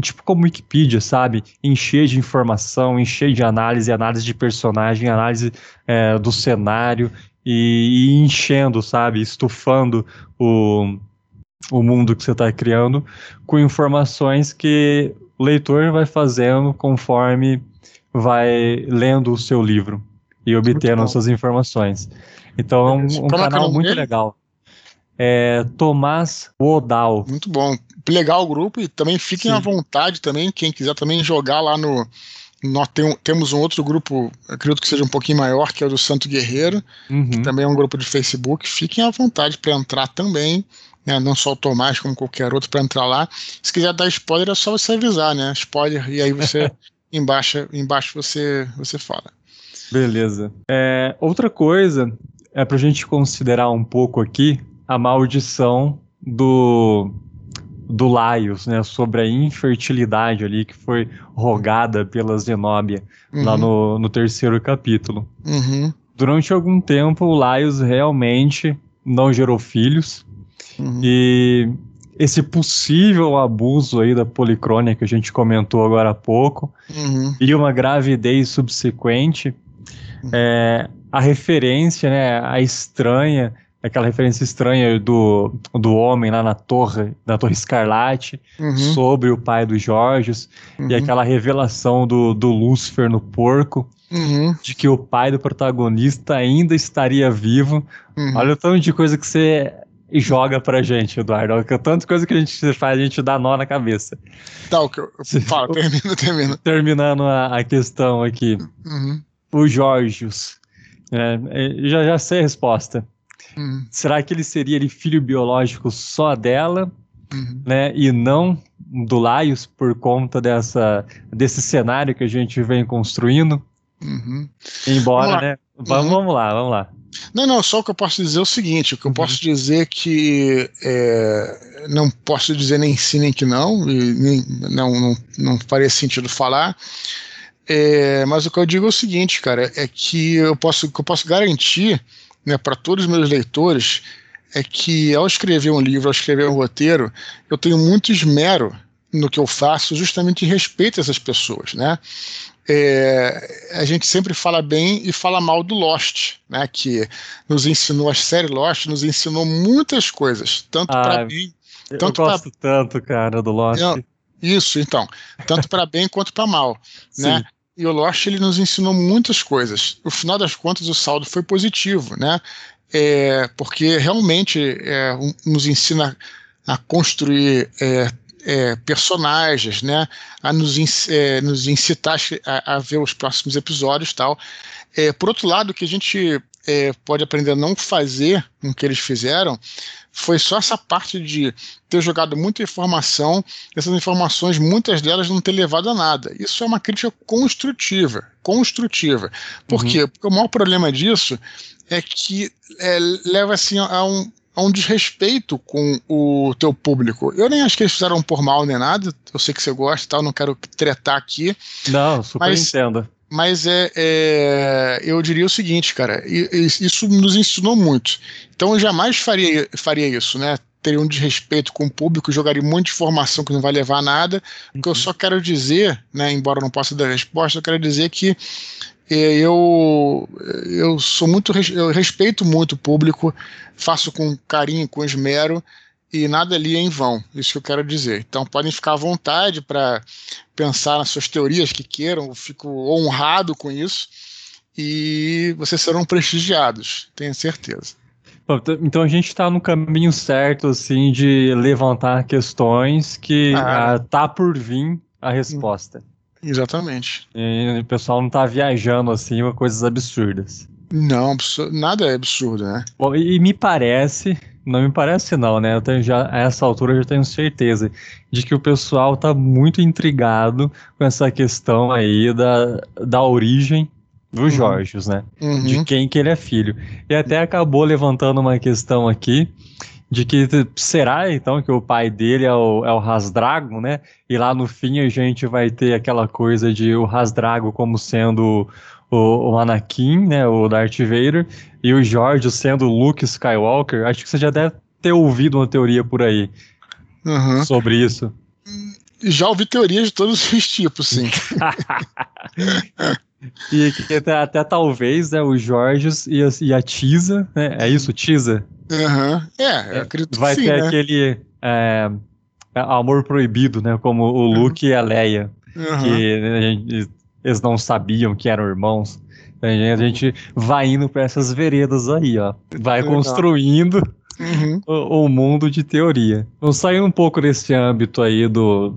tipo como Wikipedia, sabe? Encher de informação, encher de análise, análise de personagem, análise é, do cenário e, e, enchendo, sabe? Estufando o, o mundo que você está criando com informações que o leitor vai fazendo conforme vai lendo o seu livro e obtendo essas informações. Então é um, um canal muito dele? legal. É Tomás Wodal.
Muito bom. Legal o grupo e também fiquem Sim. à vontade também, quem quiser também jogar lá no. Nós tem, temos um outro grupo, acredito que seja um pouquinho maior, que é o do Santo Guerreiro, uhum. que também é um grupo de Facebook. Fiquem à vontade para entrar também né? Não só o Tomás, como qualquer outro, para entrar lá. Se quiser dar spoiler, é só você avisar, né? Spoiler, e aí você *laughs* embaixo, embaixo você, você fala.
Beleza. É, outra coisa é para a gente considerar um pouco aqui a maldição do do Laios, né, sobre a infertilidade ali que foi rogada pela Zenóbia uhum. lá no, no terceiro capítulo. Uhum. Durante algum tempo, o Laios realmente não gerou filhos, Uhum. E esse possível abuso aí da policrônia que a gente comentou agora há pouco uhum. e uma gravidez subsequente, uhum. é, a referência, né, a estranha, aquela referência estranha do, do homem lá na torre, na Torre Escarlate, uhum. sobre o pai dos Jorges, e uhum. aquela revelação do, do Lúcifer no porco, uhum. de que o pai do protagonista ainda estaria vivo. Olha o tanto de coisa que você e joga pra gente, Eduardo. Que tanta coisa que a gente faz, a gente dá nó na cabeça.
Tá, o que eu *laughs* falo, *laughs* termina, termina.
Terminando a, a questão aqui. Uhum. O Jorgios. É, é, já, já sei a resposta. Uhum. Será que ele seria ele, filho biológico só dela, uhum. né? E não do Laios por conta dessa, desse cenário que a gente vem construindo? Uhum. Embora, né? Vamos, uhum. vamos lá, vamos lá.
Não, não, só o que eu posso dizer é o seguinte: o que eu uhum. posso dizer é que é, não posso dizer nem sim nem que não, e nem, não, não, não faria sentido falar. É, mas o que eu digo é o seguinte, cara, é que eu posso, que eu posso garantir né, para todos os meus leitores é que ao escrever um livro, ao escrever um roteiro, eu tenho muito esmero no que eu faço, justamente em respeito a essas pessoas, né? É, a gente sempre fala bem e fala mal do Lost, né? Que nos ensinou, a série Lost nos ensinou muitas coisas, tanto ah, para
mim. Tanto eu gosto pra... tanto, cara, do Lost.
Isso, então. Tanto para bem quanto para mal, *laughs* né? E o Lost ele nos ensinou muitas coisas. No final das contas, o saldo foi positivo, né? É, porque realmente é, nos ensina a construir é, é, personagens, né, a nos, é, nos incitar a, a, ver os próximos episódios tal. É, por outro lado, o que a gente é, pode aprender a não fazer com o que eles fizeram foi só essa parte de ter jogado muita informação, essas informações, muitas delas não ter levado a nada. Isso é uma crítica construtiva, construtiva. Por uhum. quê? Porque o maior problema disso é que é, leva assim a um, a um desrespeito com o teu público. Eu nem acho que eles fizeram por mal nem nada. Eu sei que você gosta e tal, não quero tretar aqui.
Não, super mas, entendo.
Mas é, é, eu diria o seguinte, cara, isso nos ensinou muito. Então eu jamais faria, faria isso, né? Teria um desrespeito com o público, jogaria muita informação que não vai levar a nada. O que eu uhum. só quero dizer, né, embora eu não possa dar resposta, eu quero dizer que eu, eu sou muito eu respeito muito o público, faço com carinho, com esmero e nada ali é em vão. Isso que eu quero dizer. Então podem ficar à vontade para pensar nas suas teorias que queiram. Eu fico honrado com isso e vocês serão prestigiados, tenho certeza.
Então a gente está no caminho certo, assim, de levantar questões que ah. uh, tá por vir a resposta.
Exatamente.
E o pessoal não tá viajando assim com coisas absurdas.
Não, nada é absurdo, né?
Bom, e, me parece, não me parece não, né? Eu tenho já, a essa altura eu já tenho certeza de que o pessoal tá muito intrigado com essa questão aí da, da origem dos uhum. Jorges, né? Uhum. De quem que ele é filho. E até acabou levantando uma questão aqui de que será então que o pai dele é o, é o Hasdrago, né? E lá no fim a gente vai ter aquela coisa de o Hasdrago como sendo o, o Anakin, né? O Darth Vader, e o George sendo o Luke Skywalker. Acho que você já deve ter ouvido uma teoria por aí uhum. sobre isso.
Já ouvi teorias de todos os *laughs* tipos, sim. *laughs*
e até, até, talvez né, o Jorge e a, e a Tisa, né? É isso, Tisa?
Uhum. É, eu acredito
Vai
que sim,
ter
né?
aquele é, amor proibido, né? Como o. Luke uhum. e a Leia. Uhum. Que né, eles não sabiam que eram irmãos. A gente vai indo para essas veredas aí, ó. Vai Legal. construindo uhum. o, o, mundo de teoria. Então, saindo um pouco desse âmbito aí do,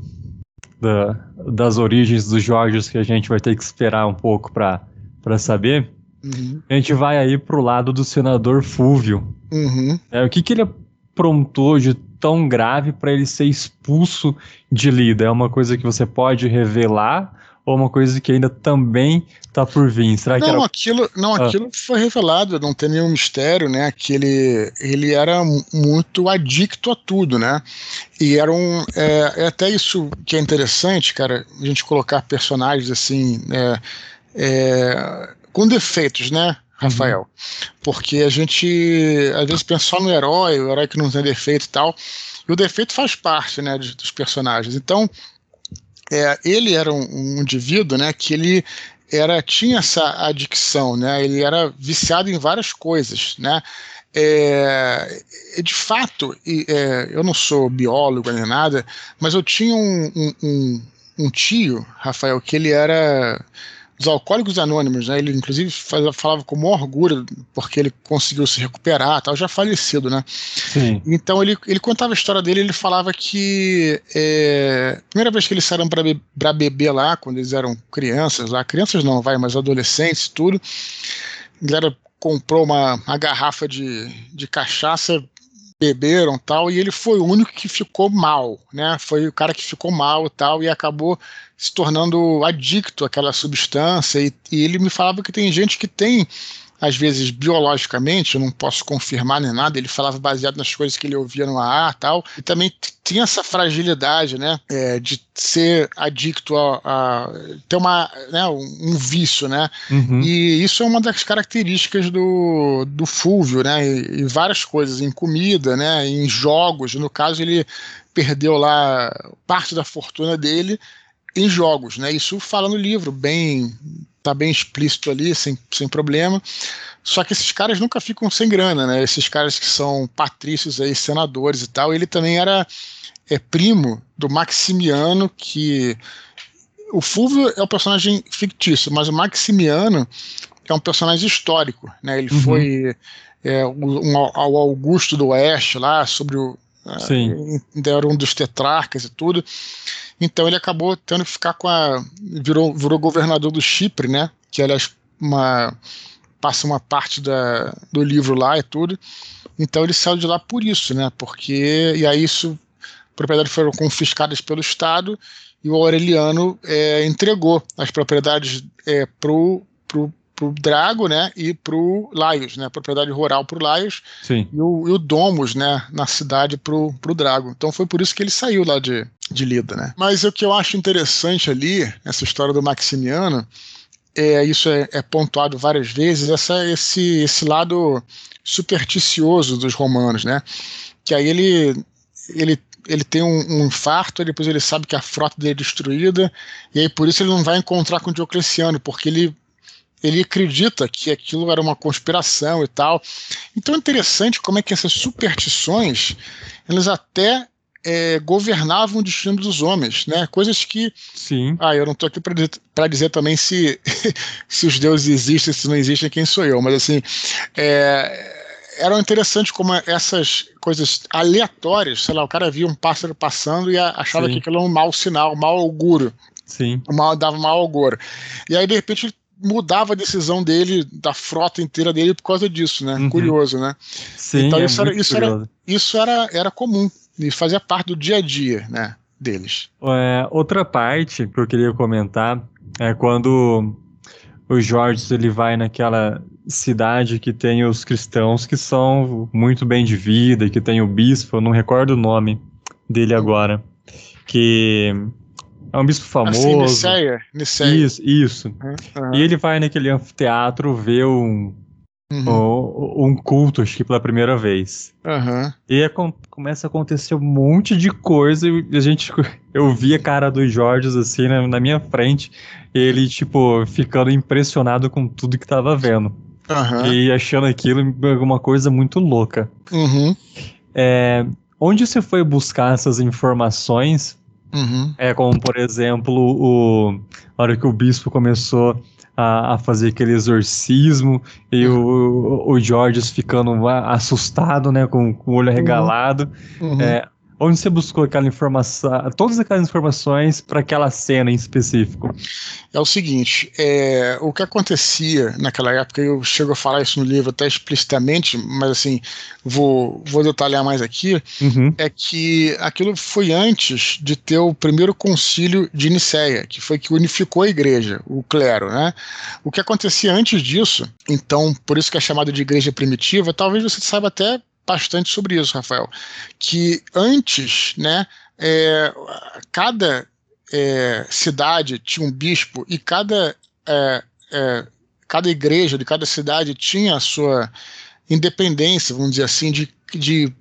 da, das origens dos Jorges que a gente vai ter que esperar um pouco para saber. Uhum. A gente vai aí pro lado do senador Fúvio. Uhum. É, o que, que ele aprontou de tão grave para ele ser expulso de Lida? É uma coisa que você pode revelar ou uma coisa que ainda também está por vir? Será
não,
que era...
aquilo, não, ah. aquilo foi revelado, não tem nenhum mistério, né? Que ele, ele era muito adicto a tudo, né? E era um. É, é até isso que é interessante, cara, a gente colocar personagens assim. É, é, com defeitos, né, Rafael? Uhum. Porque a gente às vezes pensa só no herói, o herói que não tem defeito e tal, e o defeito faz parte, né, dos personagens. Então, é, ele era um, um indivíduo, né, que ele era tinha essa adicção, né? Ele era viciado em várias coisas, né? É, de fato, é, eu não sou biólogo nem nada, mas eu tinha um, um, um, um tio, Rafael, que ele era dos Alcoólicos Anônimos, né? Ele inclusive falava com maior orgulho porque ele conseguiu se recuperar, tal, já falecido, né? Sim. Então ele, ele contava a história dele, ele falava que é, a primeira vez que eles saíram para be beber lá, quando eles eram crianças lá, crianças não, vai, mas adolescentes, tudo, a galera comprou uma, uma garrafa de, de cachaça beberam tal e ele foi o único que ficou mal, né? Foi o cara que ficou mal tal e acabou se tornando adicto àquela substância. E, e ele me falava que tem gente que tem às vezes biologicamente, eu não posso confirmar nem nada, ele falava baseado nas coisas que ele ouvia no ar tal, e também tinha essa fragilidade, né, é, de ser adicto a, a, ter uma, né, um vício, né, uhum. e isso é uma das características do, do Fúvio, né, e, e várias coisas, em comida, né, em jogos, no caso ele perdeu lá parte da fortuna dele em jogos, né? Isso fala no livro, bem tá bem explícito ali, sem, sem problema. Só que esses caras nunca ficam sem grana, né? Esses caras que são patrícios aí, senadores e tal. Ele também era é, primo do Maximiano, que o Fulvio é um personagem fictício, mas o Maximiano é um personagem histórico, né? Ele uhum. foi é, um, ao Augusto do Oeste lá sobre o
Sim.
Ainda era um dos tetrarcas e tudo. Então ele acabou tendo que ficar com a. virou, virou governador do Chipre, né? Que aliás uma, passa uma parte da, do livro lá e tudo. Então ele saiu de lá por isso, né? Porque. E aí isso. Propriedades foram confiscadas pelo Estado e o Aureliano é, entregou as propriedades é, pro, pro, Drago, né, e pro Laios, né, propriedade rural pro Laios,
Sim.
E, o, e o Domus, né, na cidade pro, pro Drago. Então foi por isso que ele saiu lá de, de Lida, né. Mas o que eu acho interessante ali, essa história do Maximiano, é, isso é, é pontuado várias vezes, essa, esse, esse lado supersticioso dos romanos, né, que aí ele, ele ele tem um, um, infarto, depois ele sabe que a frota dele é destruída, e aí por isso ele não vai encontrar com Diocleciano, porque ele ele acredita que aquilo era uma conspiração e tal. Então é interessante como é que essas superstições elas até é, governavam o destino dos homens, né? Coisas que.
Sim.
Ah, eu não estou aqui para dizer, dizer, também se, *laughs* se os deuses existem, se não existem, quem sou eu, mas assim. É, eram interessantes como essas coisas aleatórias, sei lá, o cara via um pássaro passando e achava Sim. que aquilo era um mau sinal, um mau auguro.
Sim.
Mal, dava mau auguro. E aí, de repente, mudava a decisão dele, da frota inteira dele por causa disso, né? Uhum. Curioso, né?
Sim,
então
é
isso, era, isso, era, isso era, era comum e fazia parte do dia a dia, né? Deles.
É, outra parte que eu queria comentar é quando o Jorge ele vai naquela cidade que tem os cristãos que são muito bem de vida, que tem o bispo, eu não recordo o nome dele agora, que é um bispo famoso. Assim,
Niceia, Niceia.
Isso, isso. Uhum. E ele vai naquele anfiteatro ver um, uhum. um, um, culto, acho que pela primeira vez.
Uhum.
E é, começa a acontecer um monte de coisa e a gente, *laughs* eu vi a cara do Jorge assim na, na minha frente, ele, tipo, ficando impressionado com tudo que tava vendo. E achando aquilo uma coisa muito louca.
Uhum.
É, onde você foi buscar essas informações
Uhum.
É como, por exemplo, o, a hora que o bispo começou a, a fazer aquele exorcismo e uhum. o, o George ficando assustado, né, com, com o olho arregalado. Uhum. É, Onde você buscou aquela informação, todas aquelas informações para aquela cena em específico?
É o seguinte, é, o que acontecia naquela época, eu chego a falar isso no livro até explicitamente, mas assim, vou, vou detalhar mais aqui,
uhum.
é que aquilo foi antes de ter o primeiro concílio de Nicéia, que foi que unificou a igreja, o clero, né? O que acontecia antes disso, então, por isso que é chamado de igreja primitiva, talvez você saiba até bastante sobre isso, Rafael. Que antes, né, é, cada é, cidade tinha um bispo e cada, é, é cada igreja de cada cidade tinha a sua independência, vamos dizer assim, de, de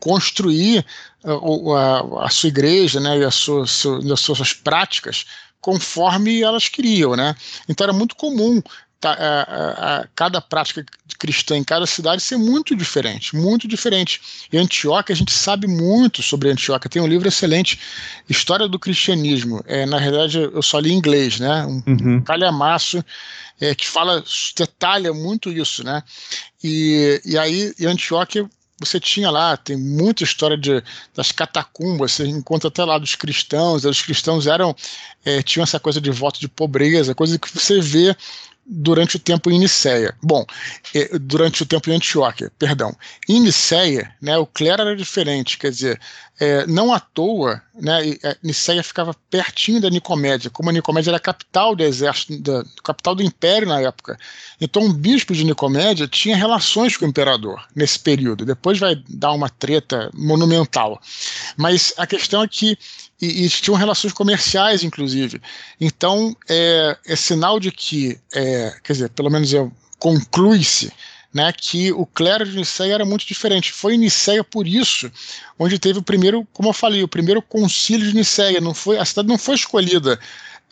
construir a, a, a sua igreja né, e a sua, seu, as suas práticas conforme elas queriam, né? Então era muito comum a, a, cada prática cristã em cada cidade ser muito diferente, muito diferente. E Antioquia, a gente sabe muito sobre Antioquia. Tem um livro excelente, História do Cristianismo. É, na verdade, eu só li em inglês, né? Um
uhum.
calhamaço é, que fala, detalha muito isso, né? E, e aí, em Antioquia, você tinha lá, tem muita história de, das catacumbas, você encontra até lá dos cristãos, os cristãos eram, é, tinham essa coisa de voto de pobreza, coisa que você vê durante o tempo em Niceia. Bom, eh, durante o tempo em Antioquia, perdão. Em Niceia, né, o clero era diferente, quer dizer, é, não à toa, né, eh, Niceia ficava pertinho da Nicomédia, como a Nicomédia era a capital do exército, da, capital do império na época. Então, o bispo de Nicomédia tinha relações com o imperador nesse período. Depois vai dar uma treta monumental. Mas a questão é que e, e tinham relações comerciais, inclusive. Então, é, é sinal de que, é, quer dizer, pelo menos conclui-se né, que o clero de Niceia era muito diferente. Foi em Niceia por isso onde teve o primeiro, como eu falei, o primeiro concílio de Niceia. Não foi, a cidade não foi escolhida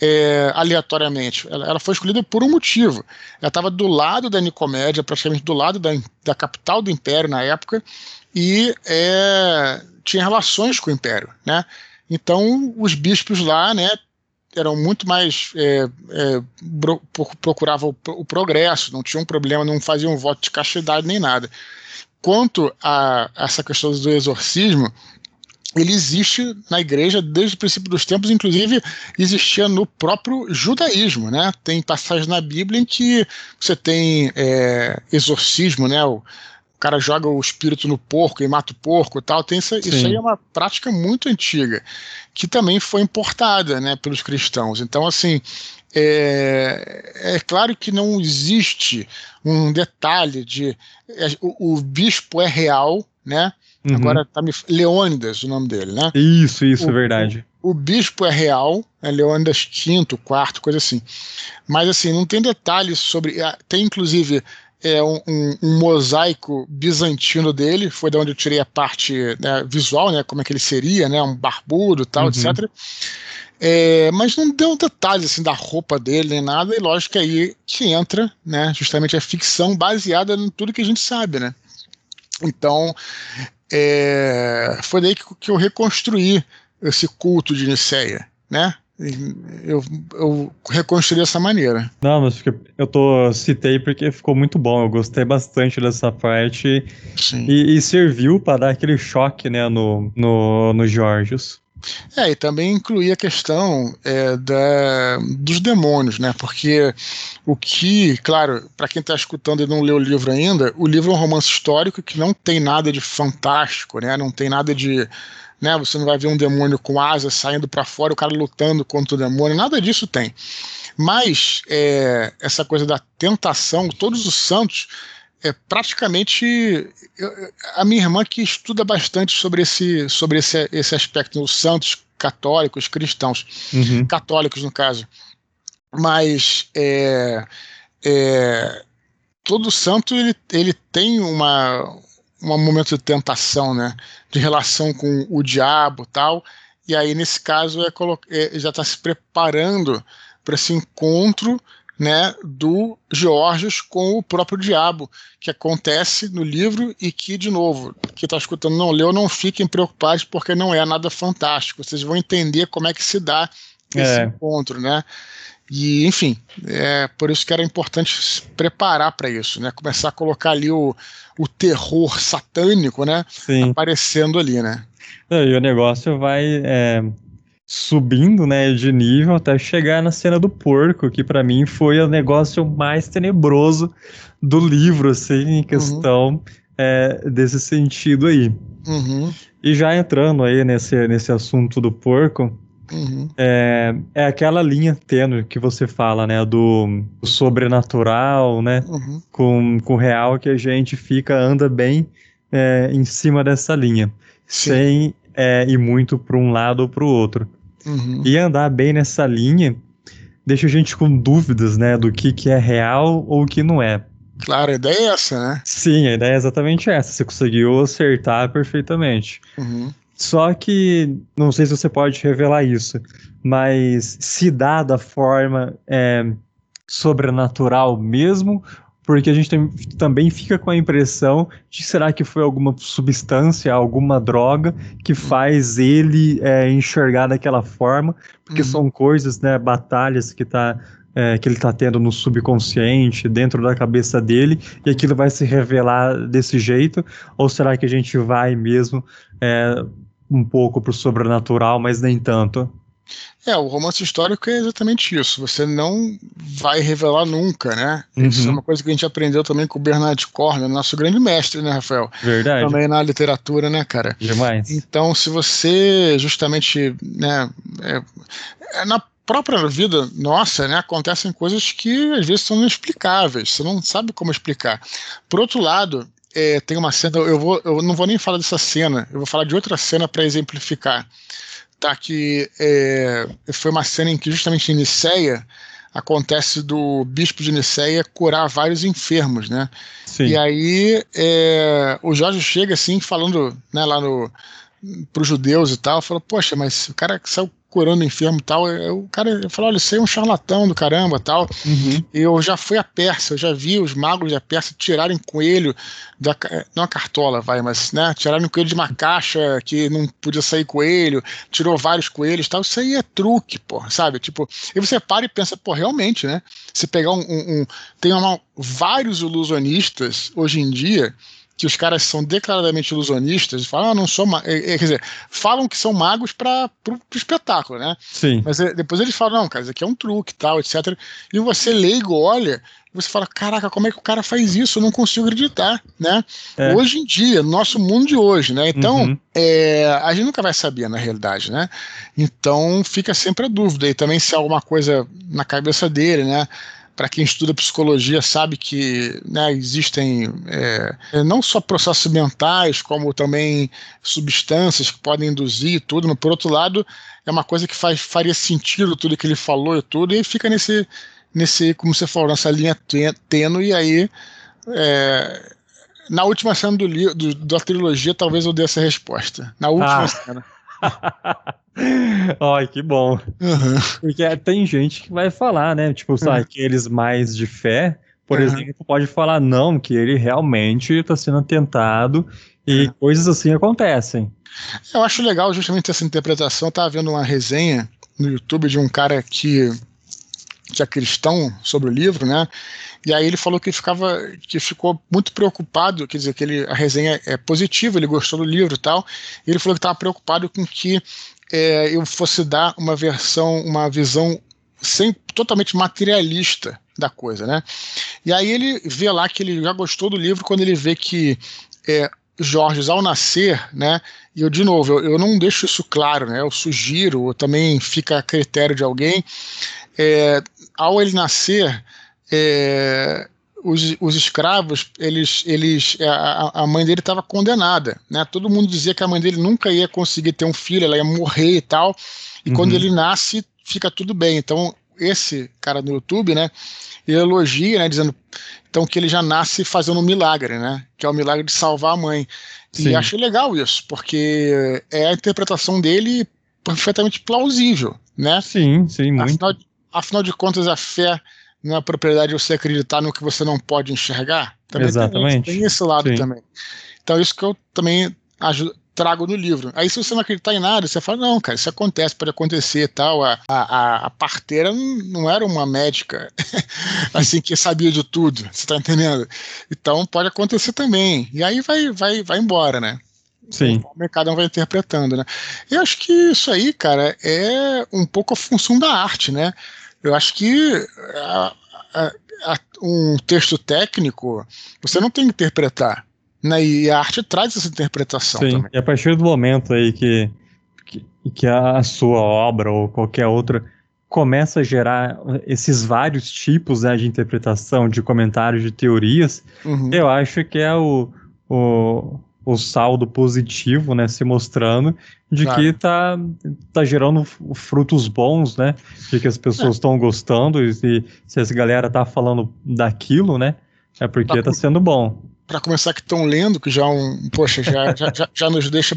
é, aleatoriamente. Ela, ela, foi escolhida por um motivo. Ela estava do lado da Nicomédia, praticamente do lado da, da capital do Império na época, e é, tinha relações com o Império. Né? Então, os bispos lá, né, eram muito mais é, é, procuravam o, progresso, não tinham problema, não faziam voto de castidade nem nada. Quanto a essa questão do exorcismo, ele existe na igreja desde o princípio dos tempos, inclusive existia no próprio judaísmo, né? Tem passagens na Bíblia em que você tem é, exorcismo, né? O, o cara joga o espírito no porco e mata o porco e tal. Tem essa, isso aí é uma prática muito antiga, que também foi importada né, pelos cristãos. Então, assim, é, é claro que não existe um detalhe de. É, o, o bispo é real, né? Uhum. Agora tá me. Leônidas, o nome dele, né?
Isso, isso, o, é verdade.
O, o, bispo é real, é Leônidas V, quarto, coisa assim. Mas assim, não tem detalhes sobre. Ah, tem inclusive é um, um, um, mosaico bizantino dele, foi da onde eu tirei a parte né, visual, né, como é que ele seria, né, um barbudo tal, uhum. etc. É, mas não deu detalhes assim da roupa dele nem nada, e lógico que aí que entra, né, justamente a ficção baseada em tudo que a gente sabe, né. Então, é, foi daí que, que eu reconstruí esse culto de Niceia, né? Eu, eu reconstruí dessa maneira.
Não, mas eu tô citei porque ficou muito bom. Eu gostei bastante dessa parte e, e, serviu para dar aquele choque, né, no no, no Georgios.
É, e também incluir a questão é, da, dos demônios, né? Porque o que, claro, para quem está escutando e não leu o livro ainda, o livro é um romance histórico que não tem nada de fantástico, né? Não tem nada de né? Você não vai ver um demônio com asas saindo para fora, o cara lutando contra o demônio, nada disso tem. Mas é, essa coisa da tentação, todos os santos, é praticamente eu, a minha irmã que estuda bastante sobre esse, sobre esse, esse aspecto, os santos católicos, cristãos, uhum. católicos no caso. Mas é, é, todo santo ele, ele tem uma, um momento de tentação, né? De relação com o diabo tal. E aí, nesse caso, é, é já está se preparando para esse encontro né, do Georgios com o próprio diabo, que acontece no livro e que, de novo, que está escutando não leu, não fiquem preocupados porque não é nada fantástico. Vocês vão entender como é que se dá esse é. encontro, né? E, enfim, é por isso que era importante se preparar para isso, né? Começar a colocar ali o, o terror satânico, né? Sim. Aparecendo ali, né?
E o negócio vai é, subindo, né, de nível até chegar na cena do porco, que para mim foi o negócio mais tenebroso do livro, assim, em questão uhum. é, desse sentido aí. Uhum. E já entrando aí nesse, nesse assunto do porco, Uhum. É, é aquela linha tênue que você fala, né? Do, sobrenatural, né? Uhum. Com, com o real que a gente fica, anda bem é, em cima dessa linha. Sim. Sem é, ir muito para um lado ou para o outro. Uhum. E andar bem nessa linha deixa a gente com dúvidas, né? Do que, que é real ou o que não é.
Claro, a ideia é essa, né?
Sim, a ideia é exatamente essa. Você conseguiu acertar perfeitamente. Uhum. Só que, não sei se você pode revelar isso, mas se dá da forma é, sobrenatural mesmo, porque a gente tem, também fica com a impressão de será que foi alguma substância, alguma droga que faz ele é, enxergar daquela forma, porque uhum. são coisas, né, batalhas que tá é, que ele está tendo no subconsciente, dentro da cabeça dele, e aquilo vai se revelar desse jeito? Ou será que a gente vai mesmo é, um pouco para o sobrenatural, mas nem tanto.
É, o romance histórico é exatamente isso. Você não vai revelar nunca, né? Uhum. Isso é uma coisa que a gente aprendeu também com o Bernard Cornwell, nosso grande mestre, né, Rafael?
Verdade.
Também na literatura, né, cara?
Demais.
Então, se você justamente, né, é, é na própria vida nossa, né, acontecem coisas que às vezes são inexplicáveis. Você não sabe como explicar. Por outro lado, é, tem uma cena, eu, vou, eu não vou nem falar dessa cena, eu vou falar de outra cena para exemplificar. Tá, que é, foi uma cena em que justamente em Niceia acontece do bispo de Niceia curar vários enfermos, né? Sim. E aí é, o Jorge chega assim falando né, lá no para os judeus e tal, falou, poxa, mas o cara saiu curando enfermo e tal. Eu, o cara falou: olha, você é um charlatão do caramba tal. Uhum. Eu já fui a Pérsia, eu já vi os magos da Pérsia tirarem coelho, da, não a cartola, vai, mas né, tirarem coelho de uma caixa que não podia sair coelho, tirou vários coelhos tal. Isso aí é truque, pô, sabe? Tipo, e você para e pensa, pô, realmente, né? Se pegar um. um, um tem uma, vários ilusionistas hoje em dia que os caras são declaradamente ilusionistas e falam, ah, não sou mago. É, é, quer dizer, falam que são magos para o espetáculo, né?
Sim.
Mas é, depois eles falam, não, cara, isso aqui é um truque tal, etc. E você leigo olha você fala, caraca, como é que o cara faz isso? Eu não consigo acreditar, né? É. Hoje em dia, no nosso mundo de hoje, né? Então, uhum. é, a gente nunca vai saber, na realidade, né? Então, fica sempre a dúvida. E também se há alguma coisa na cabeça dele, né? Para quem estuda psicologia sabe que né, existem é, não só processos mentais, como também substâncias que podem induzir tudo, mas por outro lado é uma coisa que faz, faria sentido tudo que ele falou e tudo, e fica nesse, nesse como você falou, nessa linha tênue, e aí é, na última cena do, do, da trilogia talvez eu dê essa resposta. Na última ah. cena. *laughs*
Ai, que bom. Uhum. Porque tem gente que vai falar, né? Tipo, sabe, uhum. aqueles mais de fé, por uhum. exemplo, pode falar não, que ele realmente está sendo tentado e coisas assim acontecem.
Eu acho legal justamente essa interpretação. Eu tava vendo uma resenha no YouTube de um cara que, que é cristão sobre o livro, né? E aí ele falou que ficava, que ficou muito preocupado, quer dizer, que ele, a resenha é positiva, ele gostou do livro e tal. E ele falou que estava preocupado com que é, eu fosse dar uma versão, uma visão sem, totalmente materialista da coisa, né? E aí ele vê lá que ele já gostou do livro quando ele vê que é, Jorge, ao nascer, né? E eu, de novo, eu, eu, não deixo isso claro, né? Eu sugiro, ou também fica a critério de alguém. É, ao ele nascer, é, os, os, escravos, eles, eles, a, a mãe dele estava condenada, né? Todo mundo dizia que a mãe dele nunca ia conseguir ter um filho, ela ia morrer e tal. E uhum. quando ele nasce, fica tudo bem. Então, esse cara no YouTube, né? Ele elogia, né? Dizendo então que ele já nasce fazendo um milagre, né? Que é o milagre de salvar a mãe. Sim. E acho legal isso, porque é a interpretação dele perfeitamente plausível, né?
Sim, sim, muito.
Afinal, afinal de contas, a fé não é propriedade de você acreditar no que você não pode enxergar.
Também Exatamente.
Tem, tem esse lado Sim. também. Então, isso que eu também ajudo, trago no livro. Aí, se você não acreditar em nada, você fala: não, cara, isso acontece, pode acontecer e tal. A, a, a parteira não era uma médica, *laughs* assim, que sabia de tudo, você tá entendendo? Então, pode acontecer também. E aí vai, vai, vai embora, né?
Sim.
O mercado vai interpretando, né? Eu acho que isso aí, cara, é um pouco a função da arte, né? Eu acho que a, a, a, um texto técnico você não tem que interpretar. Né? E a arte traz essa interpretação Sim, também.
E a partir do momento aí que, que, que a sua obra ou qualquer outra começa a gerar esses vários tipos né, de interpretação, de comentários, de teorias, uhum. eu acho que é o, o, o saldo positivo, né, se mostrando de claro. que tá, tá gerando frutos bons, né, de que as pessoas estão é. gostando e se, se essa galera tá falando daquilo, né, é porque tá sendo bom.
Para começar que estão lendo, que já é um, poxa, já, já, já, já nos deixa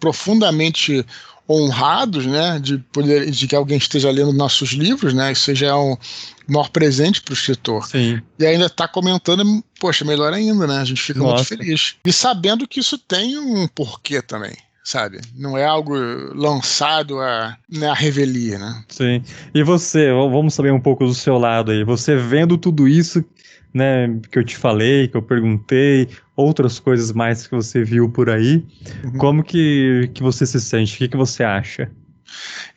profundamente honrados, né, de poder, de que alguém esteja lendo nossos livros, né, isso já é um maior presente para o escritor.
Sim.
E ainda está comentando, poxa, melhor ainda, né, a gente fica Nossa. muito feliz. E sabendo que isso tem um porquê também sabe? Não é algo lançado a, né, a revelia, né?
Sim. E você, vamos saber um pouco do seu lado aí. Você vendo tudo isso, né, que eu te falei, que eu perguntei, outras coisas mais que você viu por aí. Uhum. Como que, que você se sente? O que, que você acha?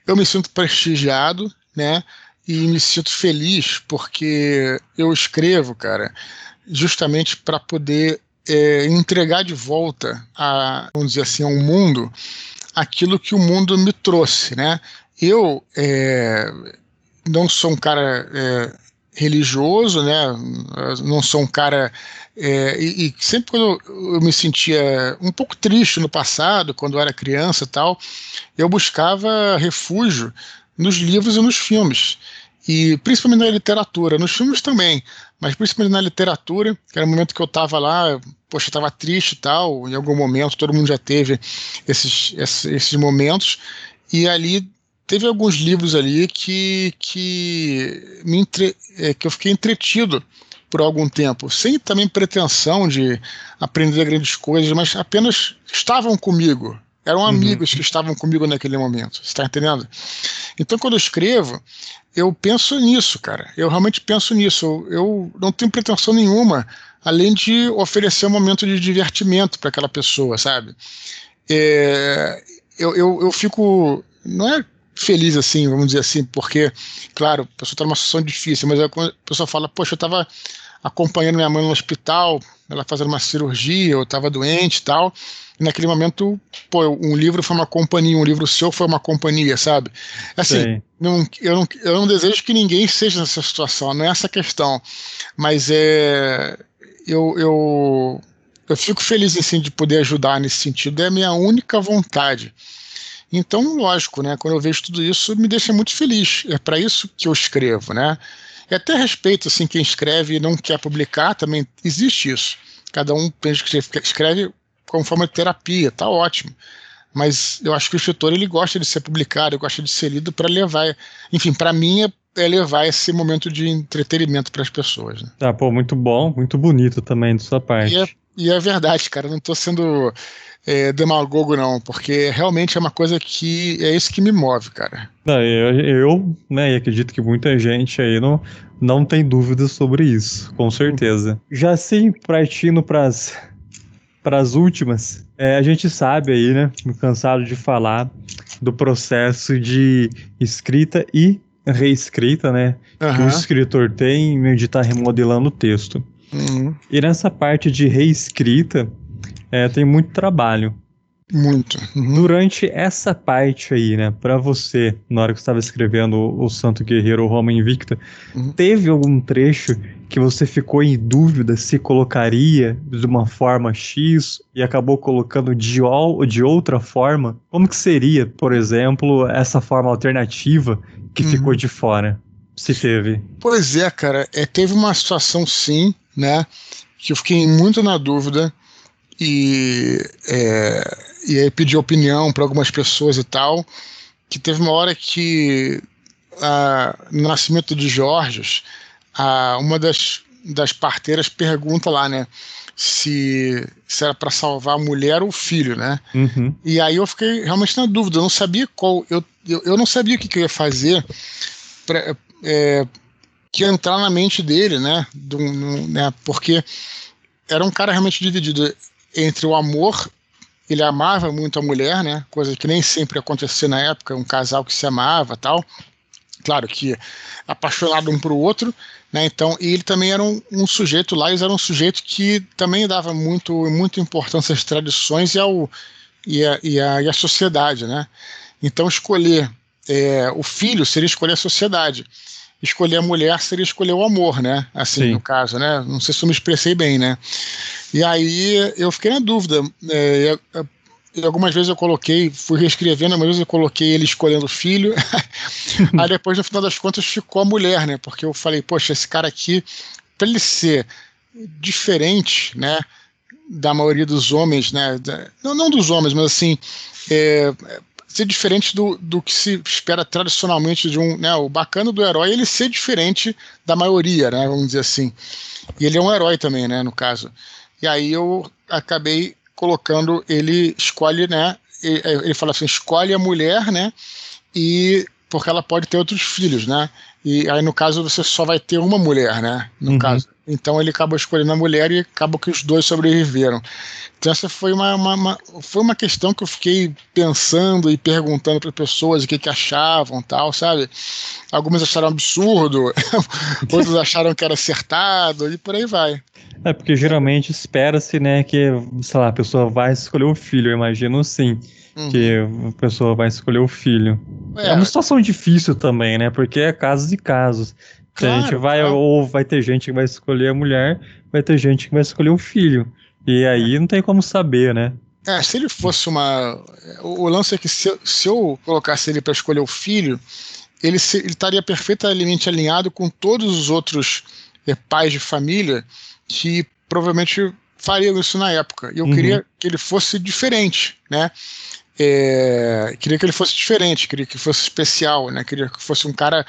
Eu me sinto prestigiado, né? E me sinto feliz porque eu escrevo, cara, justamente para poder é, entregar de volta a, vamos dizer assim, ao mundo aquilo que o mundo me trouxe, né? Eu é, não sou um cara é, religioso, né? Não sou um cara é, e, e, sempre quando eu, me sentia um pouco triste no passado, quando eu era criança e tal, eu buscava refúgio nos livros e nos filmes. E principalmente na literatura, nos filmes também, mas principalmente na literatura, que era o momento que eu estava lá, poxa, estava triste e tal, em algum momento, todo mundo já teve esses, esses, esses momentos, e ali teve alguns livros ali que, que, me entre, é, que eu fiquei entretido por algum tempo, sem também pretensão de aprender grandes coisas, mas apenas estavam comigo. Eram uhum. amigos que estavam comigo naquele momento. Você está entendendo? Então, quando eu escrevo, eu penso nisso, cara. Eu realmente penso nisso. Eu, eu não tenho pretensão nenhuma além de oferecer um momento de divertimento para aquela pessoa, sabe? É, eu, eu, eu fico. Não é feliz assim, vamos dizer assim, porque, claro, a pessoa está numa situação difícil, mas a pessoa fala, poxa, eu estava acompanhando minha mãe no hospital, ela fazendo uma cirurgia, eu estava doente e tal, e naquele momento, pô, um livro foi uma companhia, um livro seu foi uma companhia, sabe? Assim, não, eu, não, eu não desejo que ninguém seja nessa situação, não é essa a questão, mas é. Eu, eu, eu fico feliz assim, de poder ajudar nesse sentido, é a minha única vontade. Então, lógico, né? Quando eu vejo tudo isso, me deixa muito feliz. É para isso que eu escrevo, né? E até respeito assim quem escreve e não quer publicar, também existe isso. Cada um pensa que escreve como forma de terapia, tá ótimo. Mas eu acho que o escritor ele gosta de ser publicado, ele gosta de ser lido para levar, enfim, para mim é, é, levar esse momento de entretenimento para as pessoas. Né?
Ah, pô, muito bom, muito bonito também de sua parte.
E é, e é verdade, cara, não estou sendo é, demagogo, não, porque realmente é uma coisa que é isso que me move, cara.
Não, eu, eu né, e acredito que muita gente aí não, não tem dúvidas sobre isso, com certeza. Já assim, partindo para as últimas, é, a gente sabe aí, né, cansado de falar do processo de escrita e reescrita, né, uhum. que o escritor tem de estar tá remodelando o texto. Uhum. E nessa parte de reescrita, é, tem muito trabalho.
Muito.
Uhum. Durante essa parte aí, né, para você, na hora que você estava escrevendo o, o, Santo Guerreiro Roma Invicta, uhum. teve algum trecho que você ficou em dúvida se colocaria de uma forma X e acabou colocando de, de outra forma? Como que seria, por exemplo, essa forma alternativa que uhum. ficou de fora? Se teve.
Pois é, cara, é, teve uma situação sim, né, que eu fiquei muito na dúvida e, é, e aí pedi opinião para algumas pessoas e tal, que teve uma hora que a, no nascimento de Jorge, a, uma das, das parteiras pergunta lá, né, se, se era para salvar a mulher ou o filho, né? Uhum. E aí eu fiquei realmente na dúvida, eu não sabia qual, eu, eu, eu não sabia o que, que eu ia fazer para é, que entrar na mente dele, né? Do, no, né? Porque era um cara realmente dividido entre o amor, ele amava muito a mulher, né? Coisa que nem sempre acontecia na época, um casal que se amava tal. Claro que apaixonado um para o outro, né? Então, e ele também era um, um sujeito lá, eles eram um sujeito que também dava muito, muita importância às tradições e, ao, e, a, e, a, e a sociedade, né? Então, escolher é, o filho seria escolher a sociedade escolher a mulher seria escolher o amor, né? Assim, Sim. no caso, né? Não sei se eu me expressei bem, né? E aí eu fiquei na dúvida. É, algumas vezes eu coloquei, fui reescrevendo, algumas vezes eu coloquei ele escolhendo o filho. *laughs* aí depois, no final das contas, ficou a mulher, né? Porque eu falei, poxa, esse cara aqui, para ele ser diferente, né? Da maioria dos homens, né? Não, não dos homens, mas assim, é, ser diferente do, do que se espera tradicionalmente de um. Né, o bacana do herói é ele ser diferente da maioria, né, vamos dizer assim. E ele é um herói também, né, no caso. E aí eu acabei colocando, ele escolhe, né? Ele fala assim: escolhe a mulher, né? E porque ela pode ter outros filhos, né? E aí, no caso, você só vai ter uma mulher, né? No uhum. caso. Então ele acabou escolhendo a mulher e acabou que os dois sobreviveram. Então essa foi uma, uma, uma foi uma questão que eu fiquei pensando e perguntando para pessoas o que, que achavam tal, sabe? Alguns acharam absurdo, *laughs* outros acharam que era acertado e por aí vai.
É porque geralmente espera-se, né, que, sei lá, a pessoa vai escolher o filho, eu imagino sim. Que a pessoa vai escolher o filho. É. é uma situação difícil também, né? Porque é casos e casos. Claro, a gente vai, claro. ou vai ter gente que vai escolher a mulher, vai ter gente que vai escolher o filho. E aí não tem como saber, né?
É, se ele fosse uma. O lance é que se, se eu colocasse ele para escolher o filho, ele, se, ele estaria perfeitamente alinhado com todos os outros é, pais de família que provavelmente fariam isso na época. E eu uhum. queria que ele fosse diferente, né? É, queria que ele fosse diferente, queria que fosse especial, né? Queria que fosse um cara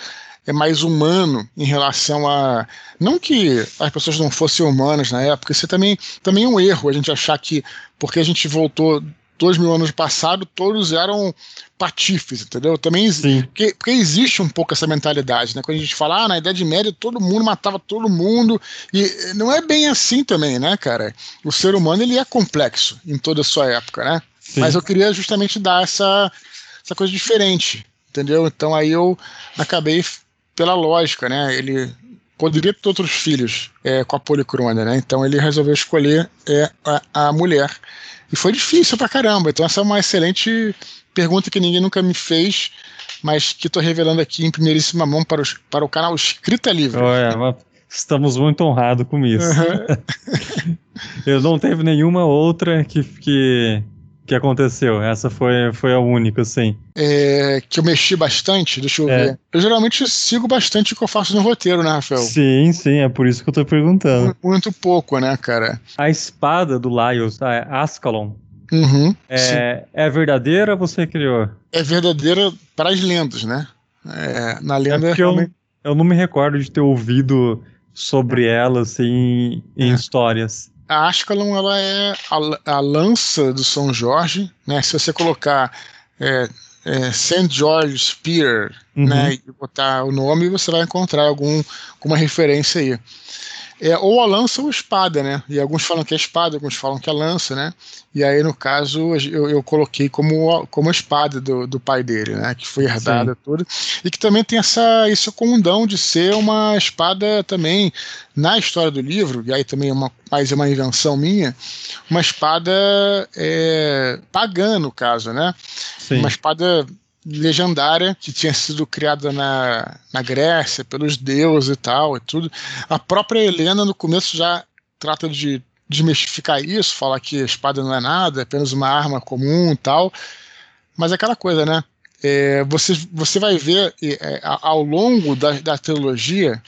é mais humano em relação a. Não que as pessoas não fossem humanas na época, isso também, também é um erro, a gente achar que porque a gente voltou dois mil anos passado, todos eram patifes, entendeu? Também porque, porque, existe um pouco essa mentalidade, né? Quando a gente fala, ah, na Idade Média todo mundo matava todo mundo, e não é bem assim também, né, cara? O ser humano ele é complexo em toda a sua época, né? Sim. Mas eu queria justamente dar essa, essa coisa diferente, entendeu? Então aí eu acabei pela lógica, né? Ele poderia ter outros filhos é, com a policrônia, né? Então ele resolveu escolher é, a, a, mulher. E foi difícil pra caramba. Então essa é uma excelente pergunta que ninguém nunca me fez, mas que estou revelando aqui em primeiríssima mão para, os, para o canal Escrita Livre.
Olha, estamos muito honrados com isso. Uhum. *laughs* Eu não teve nenhuma outra que, que que aconteceu? Essa foi, foi a única, sim.
É, que eu mexi bastante, deixa eu é. ver. Eu geralmente sigo bastante o que eu faço no roteiro, né, Rafael?
Sim, sim, é por isso que eu tô perguntando.
Muito pouco, né, cara?
A espada do Laios, a Ascalon,
uhum,
é, é verdadeira ou você criou?
É verdadeira para as lendas, né? É, na lenda. É
realmente... eu, eu não me recordo de ter ouvido sobre ela, assim, em é. histórias
a Ascalon ela é a, a, lança do São Jorge, né? Se você colocar é, é, St. George Spear, uhum. né, e botar o nome, você vai encontrar algum, alguma referência aí. É, ou a lança ou a espada, né? E alguns falam que é espada, alguns falam que é lança, né? E aí, no caso, eu, eu coloquei como, como a espada do, do pai dele, né? Que foi herdada Sim. toda. E que também tem essa, esse condão de ser uma espada também, na história do livro, e aí também é uma, mais é uma invenção minha, uma espada é, pagã, no caso, né? Sim. Uma espada legendária que tinha sido criada na, na Grécia pelos deuses e tal e tudo. A própria Helena no começo já trata de desmistificar isso, falar que a espada não é nada, é apenas uma arma comum e tal. Mas é aquela coisa, né? É, você, você vai ver é, ao longo da, da trilogia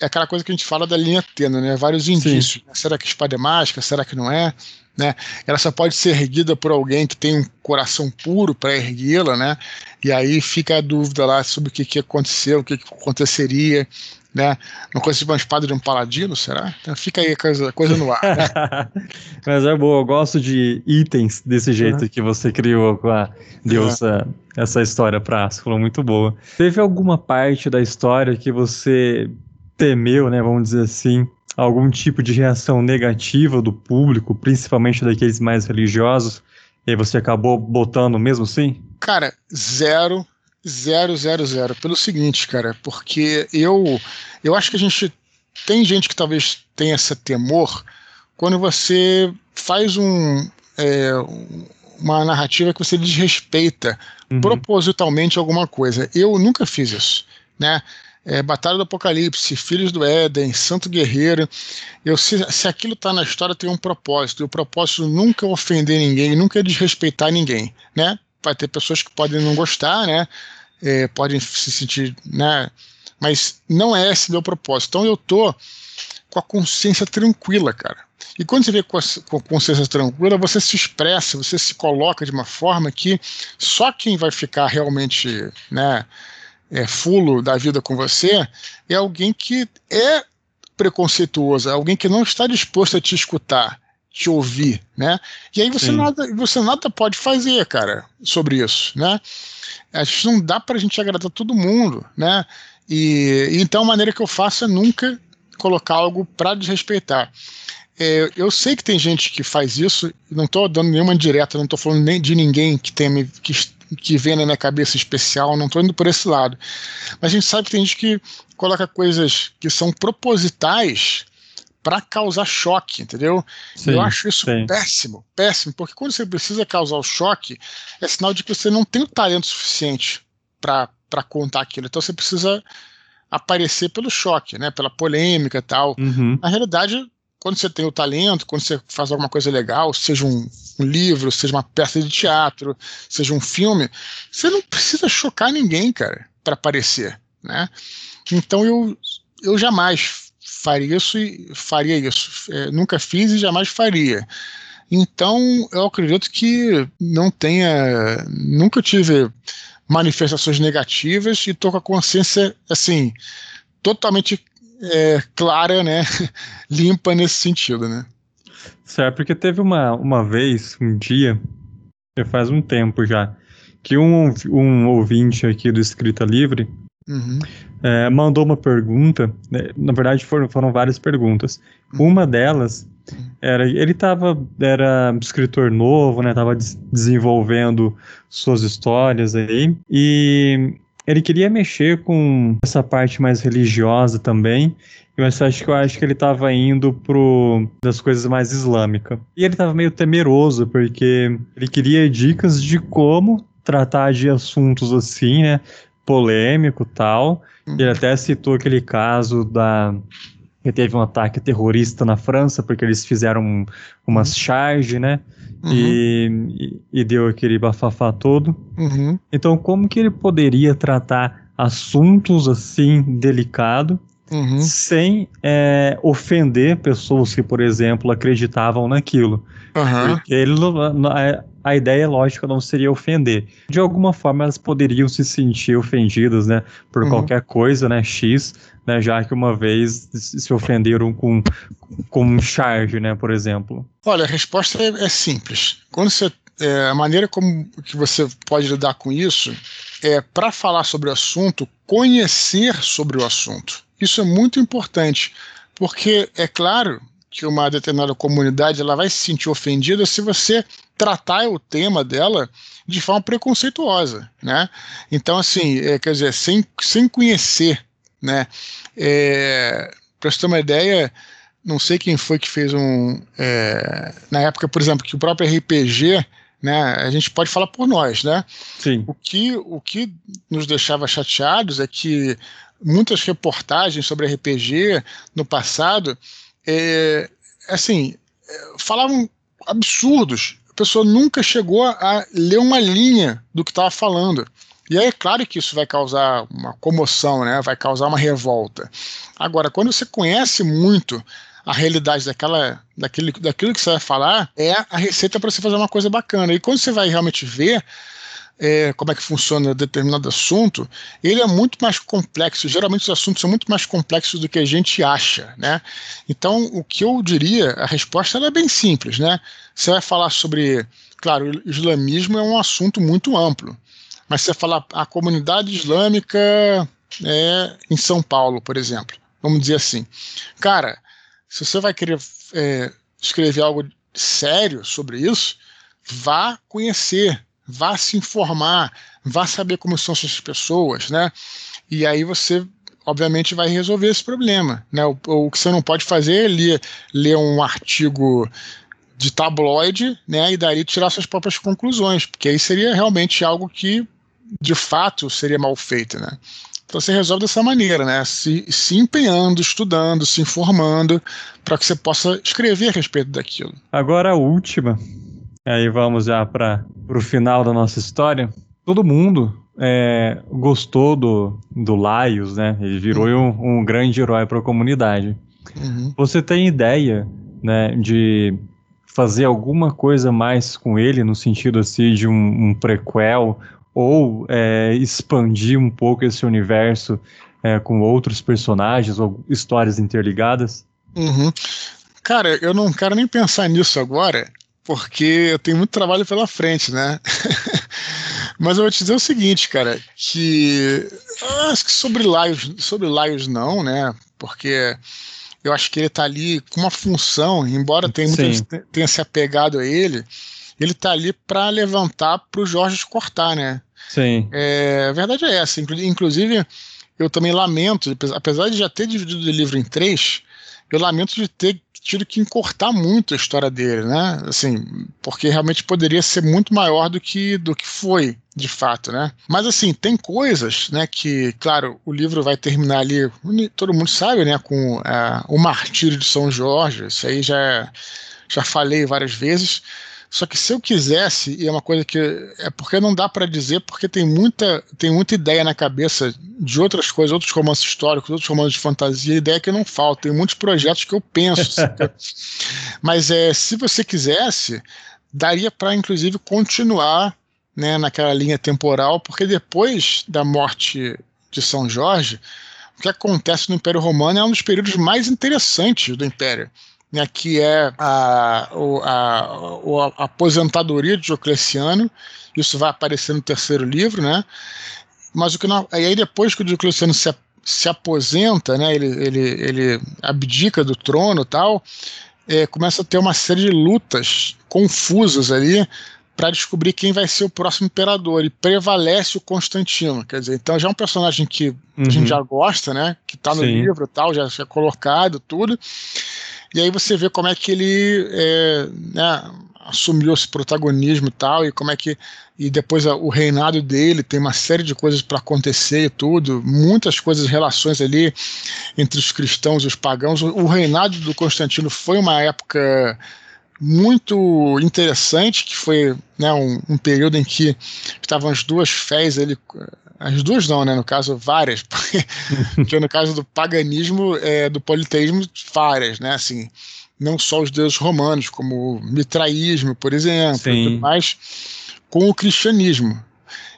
é aquela coisa que a gente fala da linha tênue, né? Vários indícios. Né? Será que a espada é mágica? Será que não é? Né? Ela só pode ser erguida por alguém que tem um coração puro para erguê-la, né? E aí fica a dúvida lá sobre o que, que aconteceu, o que, que aconteceria, né? Não conhece uma espada de um paladino, será? Então fica aí a coisa, coisa no ar. Né? *laughs*
Mas é boa, eu gosto de itens desse jeito uhum. que você criou com a deusa, uhum. essa história pra Ascolo, muito boa. Teve alguma parte da história que você temeu, né, vamos dizer assim, algum tipo de reação negativa do público, principalmente daqueles mais religiosos, e você acabou botando mesmo assim?
Cara, zero, zero, zero, zero. Pelo seguinte, cara, porque eu, eu acho que a gente tem gente que talvez tenha esse temor quando você faz um, é, uma narrativa que você desrespeita uhum. propositalmente alguma coisa. Eu nunca fiz isso, né? É, Batalha do Apocalipse, Filhos do Éden, Santo Guerreiro. Eu, se, se aquilo está na história, tem um propósito. E o propósito nunca é ofender ninguém, nunca é desrespeitar ninguém. Né? Vai ter pessoas que podem não gostar, né? É, podem se sentir. Né? Mas não é esse meu propósito. Então eu tô com a consciência tranquila, cara. E quando você vê com a, com a consciência tranquila, você se expressa, você se coloca de uma forma que só quem vai ficar realmente, né? É, fulo da vida com você é alguém que é preconceituoso, é alguém que não está disposto a te escutar, te ouvir, né? E aí você nada, você nada pode fazer, cara, sobre isso, né? A gente não dá para a gente agradar todo mundo, né? E, então a maneira que eu faço é nunca colocar algo para desrespeitar. É, eu sei que tem gente que faz isso, não estou dando nenhuma direta, não estou falando nem de ninguém que tenha que que vem na minha cabeça especial, não estou indo por esse lado. Mas a gente sabe que tem gente que coloca coisas que são propositais para causar choque, entendeu? Sim, eu acho isso sim. péssimo, péssimo, porque quando você precisa causar o choque, é sinal de que você não tem o talento suficiente para contar aquilo. Então você precisa aparecer pelo choque, né? Pela polêmica e tal.
Uhum.
Na realidade, quando você tem o talento, quando você faz alguma coisa legal, seja um, um, livro, seja uma peça de teatro, seja um filme, você não precisa chocar ninguém, cara, para aparecer, né? Então eu, eu jamais faria isso e faria isso. É, nunca fiz e jamais faria. Então eu acredito que não tenha, nunca tive manifestações negativas e tô com a consciência assim totalmente é, clara, né? *laughs* Limpa nesse sentido, né?
Certo, porque teve uma, uma vez, um dia, faz um tempo já, que um, um ouvinte aqui do Escrita Livre uhum. é, mandou uma pergunta, né, na verdade foram, foram várias perguntas. Uhum. Uma delas era, ele tava, era escritor novo, né, tava des desenvolvendo suas histórias aí, e ele queria mexer com essa parte mais religiosa também, mas acho que eu acho que ele estava indo pro das coisas mais islâmicas. E ele estava meio temeroso porque ele queria dicas de como tratar de assuntos assim, né, polêmico, tal. Ele uhum. até citou aquele caso da que teve um ataque terrorista na França porque eles fizeram umas uhum. charges, né? Uhum. E, e, deu aquele bafafá todo. Uhum. Então, como que ele poderia tratar assuntos assim delicados uhum. sem é, ofender pessoas que, por exemplo, acreditavam naquilo? Porque ele, a ideia lógica não seria ofender. De alguma forma elas poderiam se sentir ofendidas, né, por uhum. qualquer coisa, né, X, né, já que uma vez se ofenderam com, com um charge, né, por exemplo.
Olha, a resposta é, é simples. Quando você é, a maneira como que você pode lidar com isso é para falar sobre o assunto, conhecer sobre o assunto. Isso é muito importante, porque é claro que uma determinada comunidade ela vai se sentir ofendida se você tratar o tema dela de forma preconceituosa, né? Então, assim, é, quer dizer, sem, sem conhecer, né? É, Para você ter uma ideia, não sei quem foi que fez um... É, na época, por exemplo, que o próprio RPG, né? A gente pode falar por nós, né?
Sim.
O que, o que nos deixava chateados é que muitas reportagens sobre RPG no passado é, assim, é, falavam absurdos. A pessoa nunca chegou a ler uma linha do que estava falando. E aí é claro que isso vai causar uma comoção, né? vai causar uma revolta. Agora, quando você conhece muito a realidade daquela, daquele, daquilo que você vai falar, é a receita para você fazer uma coisa bacana. E quando você vai realmente ver, é, como é que funciona determinado assunto, ele é muito mais complexo. Geralmente os assuntos são muito mais complexos do que a gente acha, né? Então, o que eu diria, a resposta é bem simples, né? Você vai falar sobre, claro, o islamismo é um assunto muito amplo, mas você falar a comunidade islâmica é, em São Paulo, por exemplo, vamos dizer assim, cara, se você vai querer é, escrever algo sério sobre isso, vá conhecer vá se informar, vá saber como são essas pessoas, né? E aí você, obviamente, vai resolver esse problema, né? O, o que você não pode fazer é ler, ler um artigo de tabloide, né? E daí tirar suas próprias conclusões, porque aí seria realmente algo que, de fato, seria mal feito, né? Então você resolve dessa maneira, né? Se, se empenhando, estudando, se informando, para que você possa escrever a respeito daquilo.
Agora a última, Aí vamos já para o final da nossa história. Todo mundo é, gostou do, do Laios, né? Ele virou uhum. um, um, grande herói para a comunidade. Uhum. Você tem ideia, né, de fazer alguma coisa mais com ele, no sentido assim de um, um prequel, ou é, expandir um pouco esse universo é, com outros personagens ou histórias interligadas?
Uhum. Cara, eu não quero nem pensar nisso agora, porque eu tenho muito trabalho pela frente, né? *laughs* Mas eu vou te dizer o seguinte, cara, que acho que sobre Laios, sobre Laios não, né? Porque eu acho que ele tá ali com uma função, embora tenha, muita, tenha se apegado a ele, ele tá ali para levantar para o Jorge cortar, né?
Sim.
É, a verdade é essa. Inclusive, eu também lamento, apesar de já ter dividido o livro em três, eu lamento de ter tido que encurtar muito a história dele, né? Assim, porque realmente poderia ser muito maior do que do que foi, de fato, né? Mas assim, tem coisas, né, que, claro, o livro vai terminar ali, todo mundo sabe, né, com uh, o martírio de São Jorge, isso aí já já falei várias vezes, só que se eu quisesse, e é uma coisa que é porque não dá para dizer, porque tem muita, tem muita ideia na cabeça de outras coisas, outros romances históricos, outros romances de fantasia, ideia que não falta. Tem muitos projetos que eu penso. *laughs* Mas é, se você quisesse, daria para inclusive continuar né, naquela linha temporal, porque depois da morte de São Jorge, o que acontece no Império Romano é um dos períodos mais interessantes do Império né, que é a, a, a, aposentadoria de Diocleciano. Isso vai aparecer no terceiro livro, né? Mas o que não, aí depois que o Diocleciano se, se aposenta, né, ele, ele, ele abdica do trono tal, é, começa a ter uma série de lutas confusas ali para descobrir quem vai ser o próximo imperador. E prevalece o Constantino. Quer dizer, então já é um personagem que uhum. a gente uhum. já gosta, né? Que está no Sim. livro tal, já, já é colocado, tudo. E aí você vê como é que ele é, né, assumiu esse protagonismo e tal, e como é que. E depois a, o reinado dele tem uma série de coisas para acontecer e tudo, muitas coisas, relações ali entre os cristãos e os pagãos. O, o reinado do Constantino foi uma época muito interessante, que foi né, um, um, período em que estavam as duas fés ali, as duas não, né, no caso várias, *laughs* porque no caso do paganismo, é, do politeísmo, várias, né, assim, não só os deuses romanos, como o mitraísmo, por exemplo, mas com o cristianismo.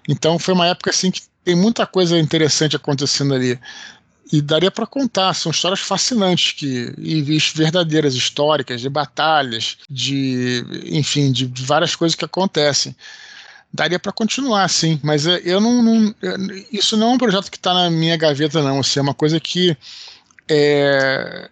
Então foi uma época assim que tem muita coisa interessante acontecendo ali e daria para contar. São histórias fascinantes que e verdadeiras, históricas, de batalhas, de enfim, de várias coisas que acontecem. Daria para continuar, sim, mas é, eu não, não, Isso não é um projeto que está na minha gaveta, não. Assim, é uma coisa que. É,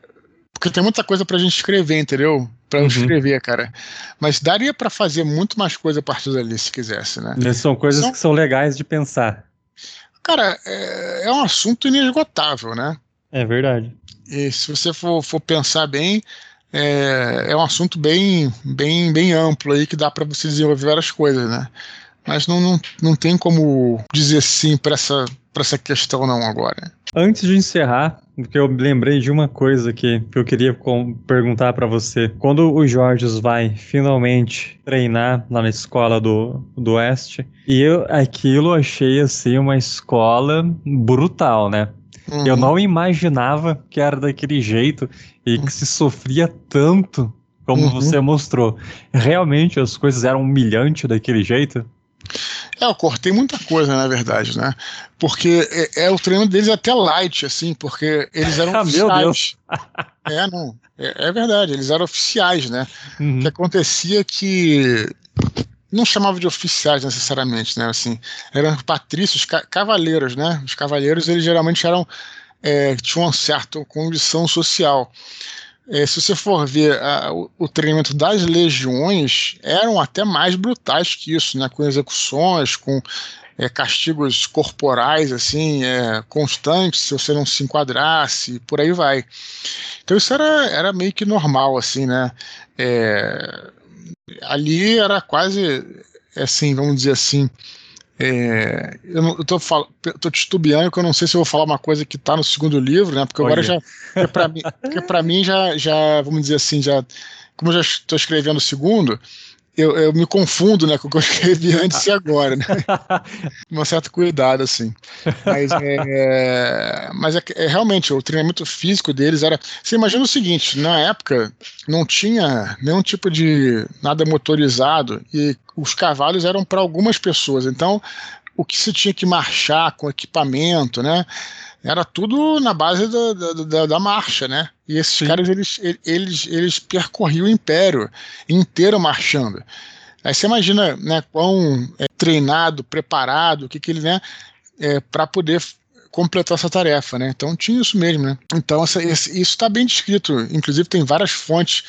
porque tem muita coisa para a gente escrever, entendeu? Para uhum. escrever, cara. Mas daria para fazer muito mais coisa a partir dali, se quisesse, né?
são coisas são... que são legais de pensar.
Cara, é, é um assunto inesgotável, né?
É verdade.
E se você for, for pensar bem, é, é um assunto bem, bem, bem amplo aí que dá para você desenvolver várias coisas, né? Mas não, não, não tem como dizer sim para essa, essa questão não agora.
Antes de encerrar, porque eu lembrei de uma coisa que, que eu queria perguntar para você. Quando o Jorge vai finalmente treinar lá na escola do, do Oeste, e eu aquilo achei assim uma escola brutal, né? Uhum. Eu não imaginava que era daquele jeito e que se sofria tanto como uhum. você mostrou. Realmente as coisas eram humilhantes daquele jeito?
É, eu cortei muita coisa, na verdade, né? Porque é, é o treino deles é até light, assim, porque eles eram *laughs* ah, oficiais. Meu Deus. é, não. É, é, verdade, eles eram oficiais, né? Uhum. O que acontecia que não chamava de oficiais necessariamente, né? Assim, eram patrícios, ca cavaleiros, né? Os cavaleiros, eles geralmente eram é, tinham uma certa condição social. É, se você for ver a, o, o, treinamento das legiões, eram até mais brutais que isso, né? com execuções, com é, castigos corporais assim é, constantes, se você não se enquadrasse, por aí vai. Então isso era, era meio que normal, assim, né? É, ali era quase, assim, vamos dizer assim, é, eu, eu tô, titubeando que eu não sei se eu vou falar uma coisa que está no segundo livro, né? Porque agora já. Porque para mim, porque mim já, já, vamos dizer assim, já. Como eu já estou escrevendo o segundo, eu, eu, me confundo né, com o que eu escrevi *laughs* antes e agora, né? *laughs* um certo cuidado, assim. Mas, é, mas é, é, realmente o treinamento físico deles era. Você imagina o seguinte: na época não tinha nenhum tipo de nada motorizado e os cavalos eram para algumas pessoas. Então, o que se tinha que marchar com equipamento, né? Era tudo na base da, da, da, marcha, né? E esses Sim. caras, eles, eles, eles percorriam o império inteiro marchando. Aí você imagina, né, quão é, treinado, preparado, o que que ele, né, é, para poder completar essa tarefa, né? Então tinha isso mesmo, né? Então essa, esse, isso está bem descrito. Inclusive tem várias fontes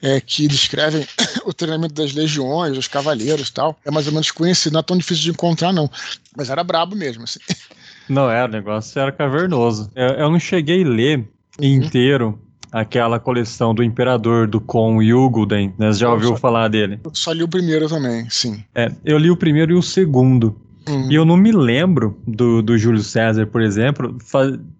é, que descrevem *coughs* o treinamento das legiões, dos cavaleiros, tal. É mais ou menos conhecido, não é tão difícil de encontrar não, mas era brabo mesmo, assim. *laughs*
Não, é, o negócio era cavernoso. Eu, eu não cheguei a ler inteiro aquela coleção do Imperador do Con Yugulden, né? Você já ouviu só, falar dele?
Eu só li o primeiro também, sim.
É, eu li o primeiro e o segundo. Uhum. E eu não me lembro do, do Júlio César, por exemplo,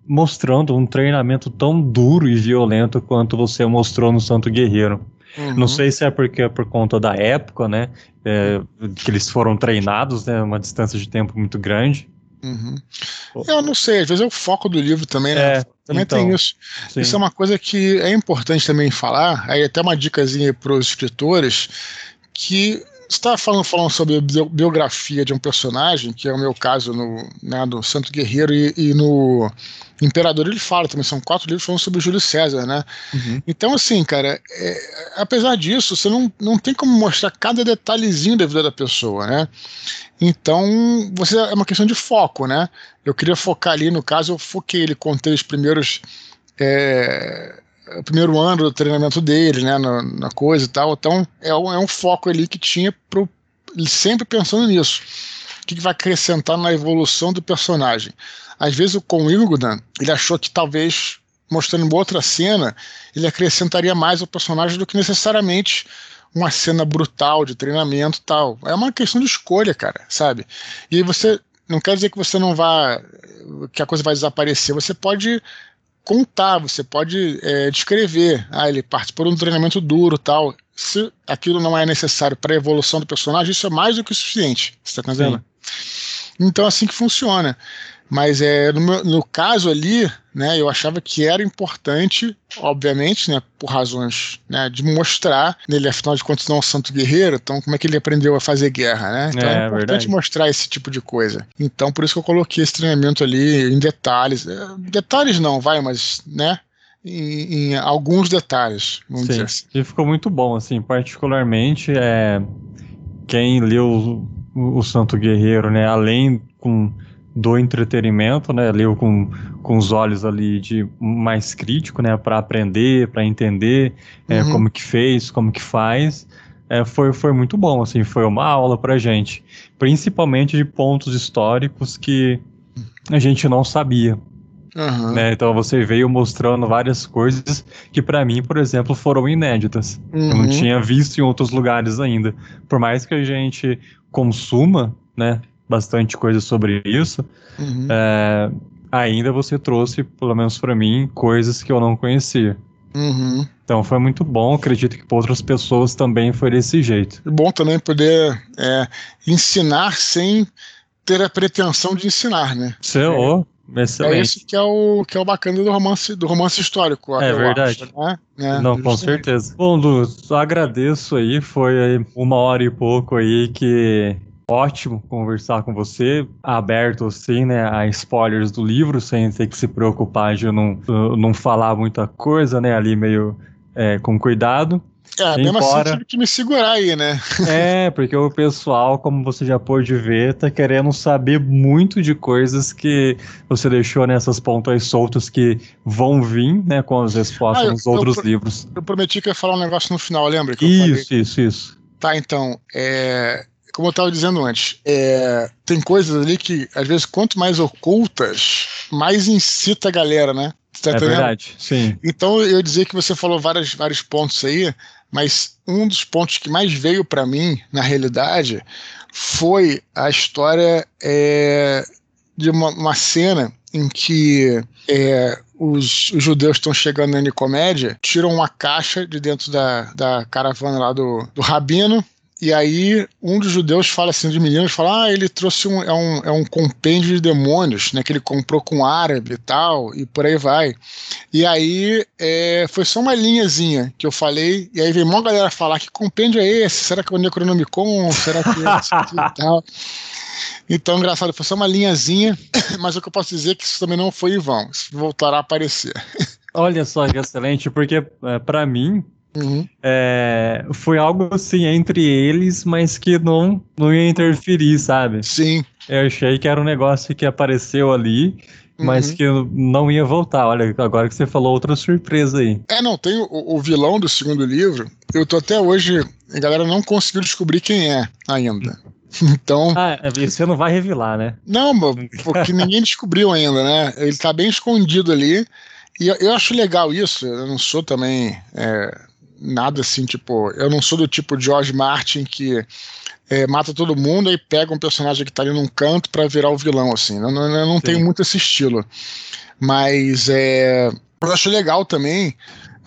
mostrando um treinamento tão duro e violento quanto você mostrou no Santo Guerreiro. Uhum. Não sei se é porque é por conta da época, né? É, que eles foram treinados, né? Uma distância de tempo muito grande.
Uhum. Eu não sei, às vezes é o foco do livro também, né? É, também então, tem isso. Sim. Isso é uma coisa que é importante também falar, aí até uma dicasinha para os escritores, que estava falando, falando sobre biografia de um personagem, que é o meu caso no, né, do Santo Guerreiro, e, e, no Imperador ele fala também, são quatro livros falando sobre Júlio César, né? Uhum. Então, assim, cara, é, apesar disso, você não, não tem como mostrar cada detalhezinho da vida da pessoa, né? Então, você é uma questão de foco, né? Eu queria focar ali, no caso, eu foquei ele, contei os primeiros. É, o primeiro ano do treinamento dele, né, na, na coisa e tal. Então, é um, é um foco ali que tinha pro, sempre pensando nisso. O que, que vai acrescentar na evolução do personagem? Às vezes, com o Ilgudan, ele achou que talvez, mostrando uma outra cena, ele acrescentaria mais ao personagem do que necessariamente uma cena brutal de treinamento e tal. É uma questão de escolha, cara, sabe? E você. Não quer dizer que você não vá. que a coisa vai desaparecer. Você pode contar, você pode é, descrever. Ah, ele participou de um treinamento duro tal. Se aquilo não é necessário para a evolução do personagem, isso é mais do que o suficiente. Você está entendendo? Sim. Então, assim que funciona. Mas é, no, meu, no, caso ali, né, eu achava que era importante, obviamente, né, por razões né, de mostrar, nele, afinal de contas, não é um santo guerreiro, então como é que ele aprendeu a fazer guerra, né? Então é, é importante verdade. mostrar esse tipo de coisa. Então, por isso que eu coloquei esse treinamento ali em detalhes. É, detalhes não, vai, mas, né? Em, em alguns detalhes, vamos Sim. dizer assim.
E ficou muito bom, assim, particularmente é, quem leu o, o Santo Guerreiro, né, além com do entretenimento, né? Leu com, com os olhos ali de mais crítico, né? Para aprender, para entender é, uhum. como que fez, como que faz. É, foi, foi muito bom, assim, foi uma aula pra gente. Principalmente de pontos históricos que a gente não sabia. Uhum. Né? Então você veio mostrando várias coisas que para mim, por exemplo, foram inéditas. Uhum. Eu não uhum. tinha visto em outros lugares ainda. Por mais que a gente consuma, né, bastante coisa sobre isso, uhum. é, ainda você trouxe, pelo menos para mim, coisas que eu não conhecia. Uhum. Então foi muito bom, acredito que para outras pessoas também foi desse jeito.
É bom também poder é, ensinar sem ter a pretensão de ensinar, né?
Sim, oh, excelente.
É isso que é o, que é o bacana do romance, do romance histórico.
É verdade. Acho, né? É, Não, com certeza. Bom, Lu, só agradeço aí, foi uma hora e pouco aí que ótimo conversar com você, aberto assim, né, a spoilers do livro, sem ter que se preocupar de não, não falar muita coisa, né, ali meio é, com cuidado.
É, mesmo assim tive que me segurar aí, né?
é, porque o pessoal, como você já pôde ver, tá querendo saber muito de coisas que você deixou nessas pontas soltas que vão vir, né, com as respostas ah, eu, nos outros
eu,
livros.
Eu prometi que ia falar um negócio no final, lembra?
isso, isso, isso.
Tá, então, é, como eu estava dizendo antes, é, tem coisas ali que, às vezes, quanto mais ocultas, mais incita a galera, né?
Tá é verdade, sim.
Então, eu dizer que você falou vários, vários pontos aí, mas um dos pontos que mais veio para mim, na realidade, foi a história é, de uma, uma, cena em que é, os, os, judeus estão chegando na Nicomédia, tiram uma caixa de dentro da, da caravana lá do, do rabino, e aí um dos judeus fala assim, de meninos, fala, ah, ele trouxe um, é, um, é um compêndio de demônios, né, que ele comprou com árabe e tal, e por aí vai. E aí é, foi só uma linhazinha que eu falei, e aí veio uma galera falar, que compêndio é esse? Será que é o Necronomicon? Será que é esse aqui e tal? Então, engraçado, foi só uma linhazinha, *coughs* mas o que eu posso dizer é que isso também não foi em vão, isso voltará a aparecer.
Olha só que excelente, porque é, para mim, Uhum. É, foi algo assim entre eles, mas que não, não ia interferir, sabe?
Sim.
Eu achei que era um negócio que apareceu ali, mas uhum. que não ia voltar. Olha, agora que você falou outra surpresa aí.
É, não, tem o, o, vilão do segundo livro. Eu tô até hoje. A galera não conseguiu descobrir quem é ainda. *laughs* Então.
Ah, é, você não vai revelar, né?
Não, porque *laughs* ninguém descobriu ainda, né? Ele tá bem escondido ali. E eu, eu acho legal isso. Eu não sou também. É, nada assim, tipo, eu não sou do tipo George Martin que é, mata todo mundo e pega um personagem que tá ali num canto para virar o vilão, assim. Eu não, eu não tenho muito esse estilo. Mas é, eu acho legal também.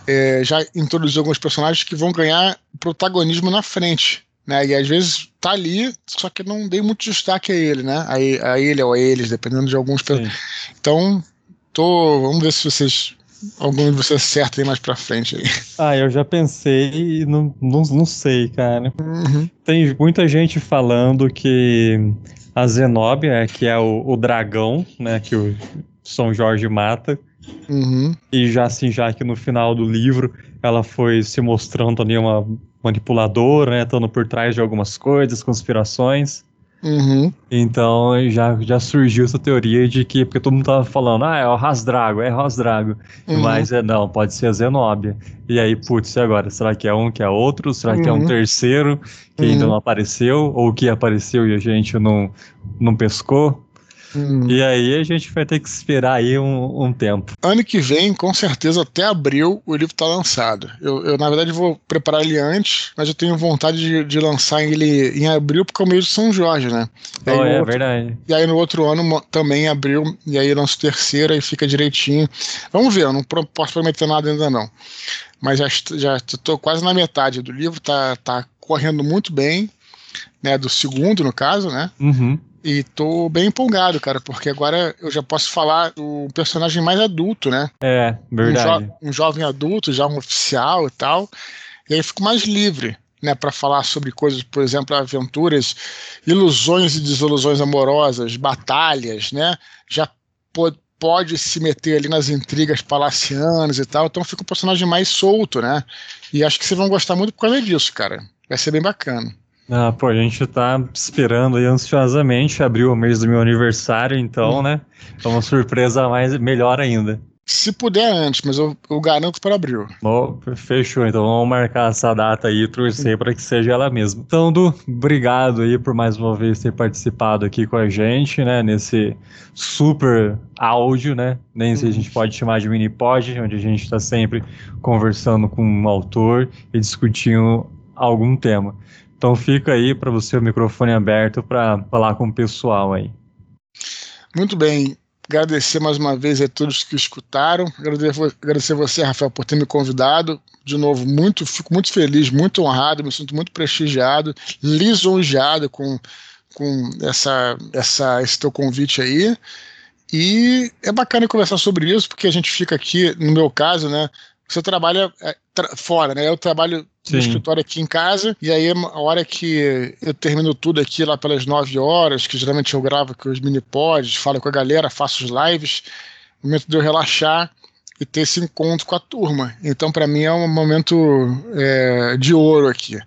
É, já introduzir alguns personagens que vão ganhar protagonismo na frente. Né? E às vezes tá ali, só que não dei muito destaque a ele, né? A, a ele ou a eles, dependendo de alguns. Então, tô, vamos ver se vocês algum de vocês acerta aí mais pra frente aí.
Ah, eu já pensei e não, não, não sei, cara. Uhum. Tem muita gente falando que a Zenobia, que é o, o dragão, né, que o São Jorge mata,
uhum.
e já assim, já que no final do livro ela foi se mostrando ali uma manipuladora, né, estando por trás de algumas coisas, conspirações.
Uhum.
Então já, já surgiu essa teoria de que, porque todo mundo tava falando, ah, é o Rasdrago, é Rasdrago. Uhum. Mas é não, pode ser a Zenobia. E aí, putz, e agora? Será que é um que é outro? Será que é um uhum. terceiro que ainda uhum. não apareceu? Ou que apareceu e a gente não, não pescou? Hum. E aí a gente vai ter que esperar aí um, um, tempo.
Ano que vem, com certeza, até abril, o livro está lançado. Eu, eu, na verdade, vou preparar ele antes, mas eu tenho vontade de, de lançar ele em abril, porque é o mês de São Jorge, né?
Oh, é outro, verdade.
E aí no outro ano também em abril, e aí lanço terceira e fica direitinho. Vamos ver, eu não posso prometer nada ainda não. Mas já, já estou quase na metade do livro, tá, tá correndo muito bem, né? Do segundo, no caso, né?
Uhum.
E tô bem empolgado, cara, porque agora eu já posso falar do personagem mais adulto, né?
É, verdade.
Um, jo um jovem adulto, já um oficial e tal. E aí fico mais livre, né, para falar sobre coisas, por exemplo, aventuras, ilusões e desilusões amorosas, batalhas, né? Já pode, pode se meter ali nas intrigas palacianas e tal. Então fica um personagem mais solto, né? E acho que vocês vão gostar muito por causa disso, cara. Vai ser bem bacana.
Ah, pô, a gente tá esperando aí ansiosamente. Abriu o mês do meu aniversário, então, hum. né? É uma surpresa mais, melhor ainda.
Se puder antes, mas eu, eu garanto para abril.
Oh, fechou, então vamos marcar essa data aí e torcer para que seja ela mesma. Então, Du, obrigado aí por mais uma vez ter participado aqui com a gente, né? Nesse super áudio, né? Nem se a gente pode chamar de mini pod, onde a gente está sempre conversando com um autor e discutindo algum tema. Então fica aí para você o microfone aberto para falar com o pessoal aí.
Muito bem. Agradecer mais uma vez a todos que escutaram. Agradecer você, Rafael, por ter me convidado. De novo, muito, fico muito feliz, muito honrado, me sinto muito prestigiado, lisonjeado com, com essa, essa, esse teu convite aí. E é bacana conversar sobre isso, porque a gente fica aqui, no meu caso, né? Você trabalha é, tra fora, né? Eu trabalho Sim. no escritório aqui em casa, e aí a hora que eu termino tudo aqui lá pelas 9 horas, que geralmente eu gravo com os mini pods, falo com a galera, faço os lives, momento de eu relaxar e ter esse encontro com a turma. Então, para mim, é um momento é, de ouro aqui.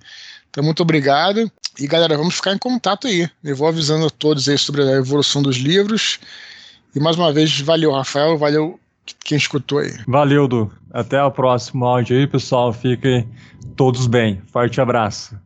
Então, muito obrigado. E galera, vamos ficar em contato aí. Eu vou avisando a todos aí sobre a evolução dos livros. E mais uma vez, valeu, Rafael, valeu quem escutou aí.
Valeu, Du. Até o próximo áudio aí, pessoal. Fiquem todos bem. Forte abraço.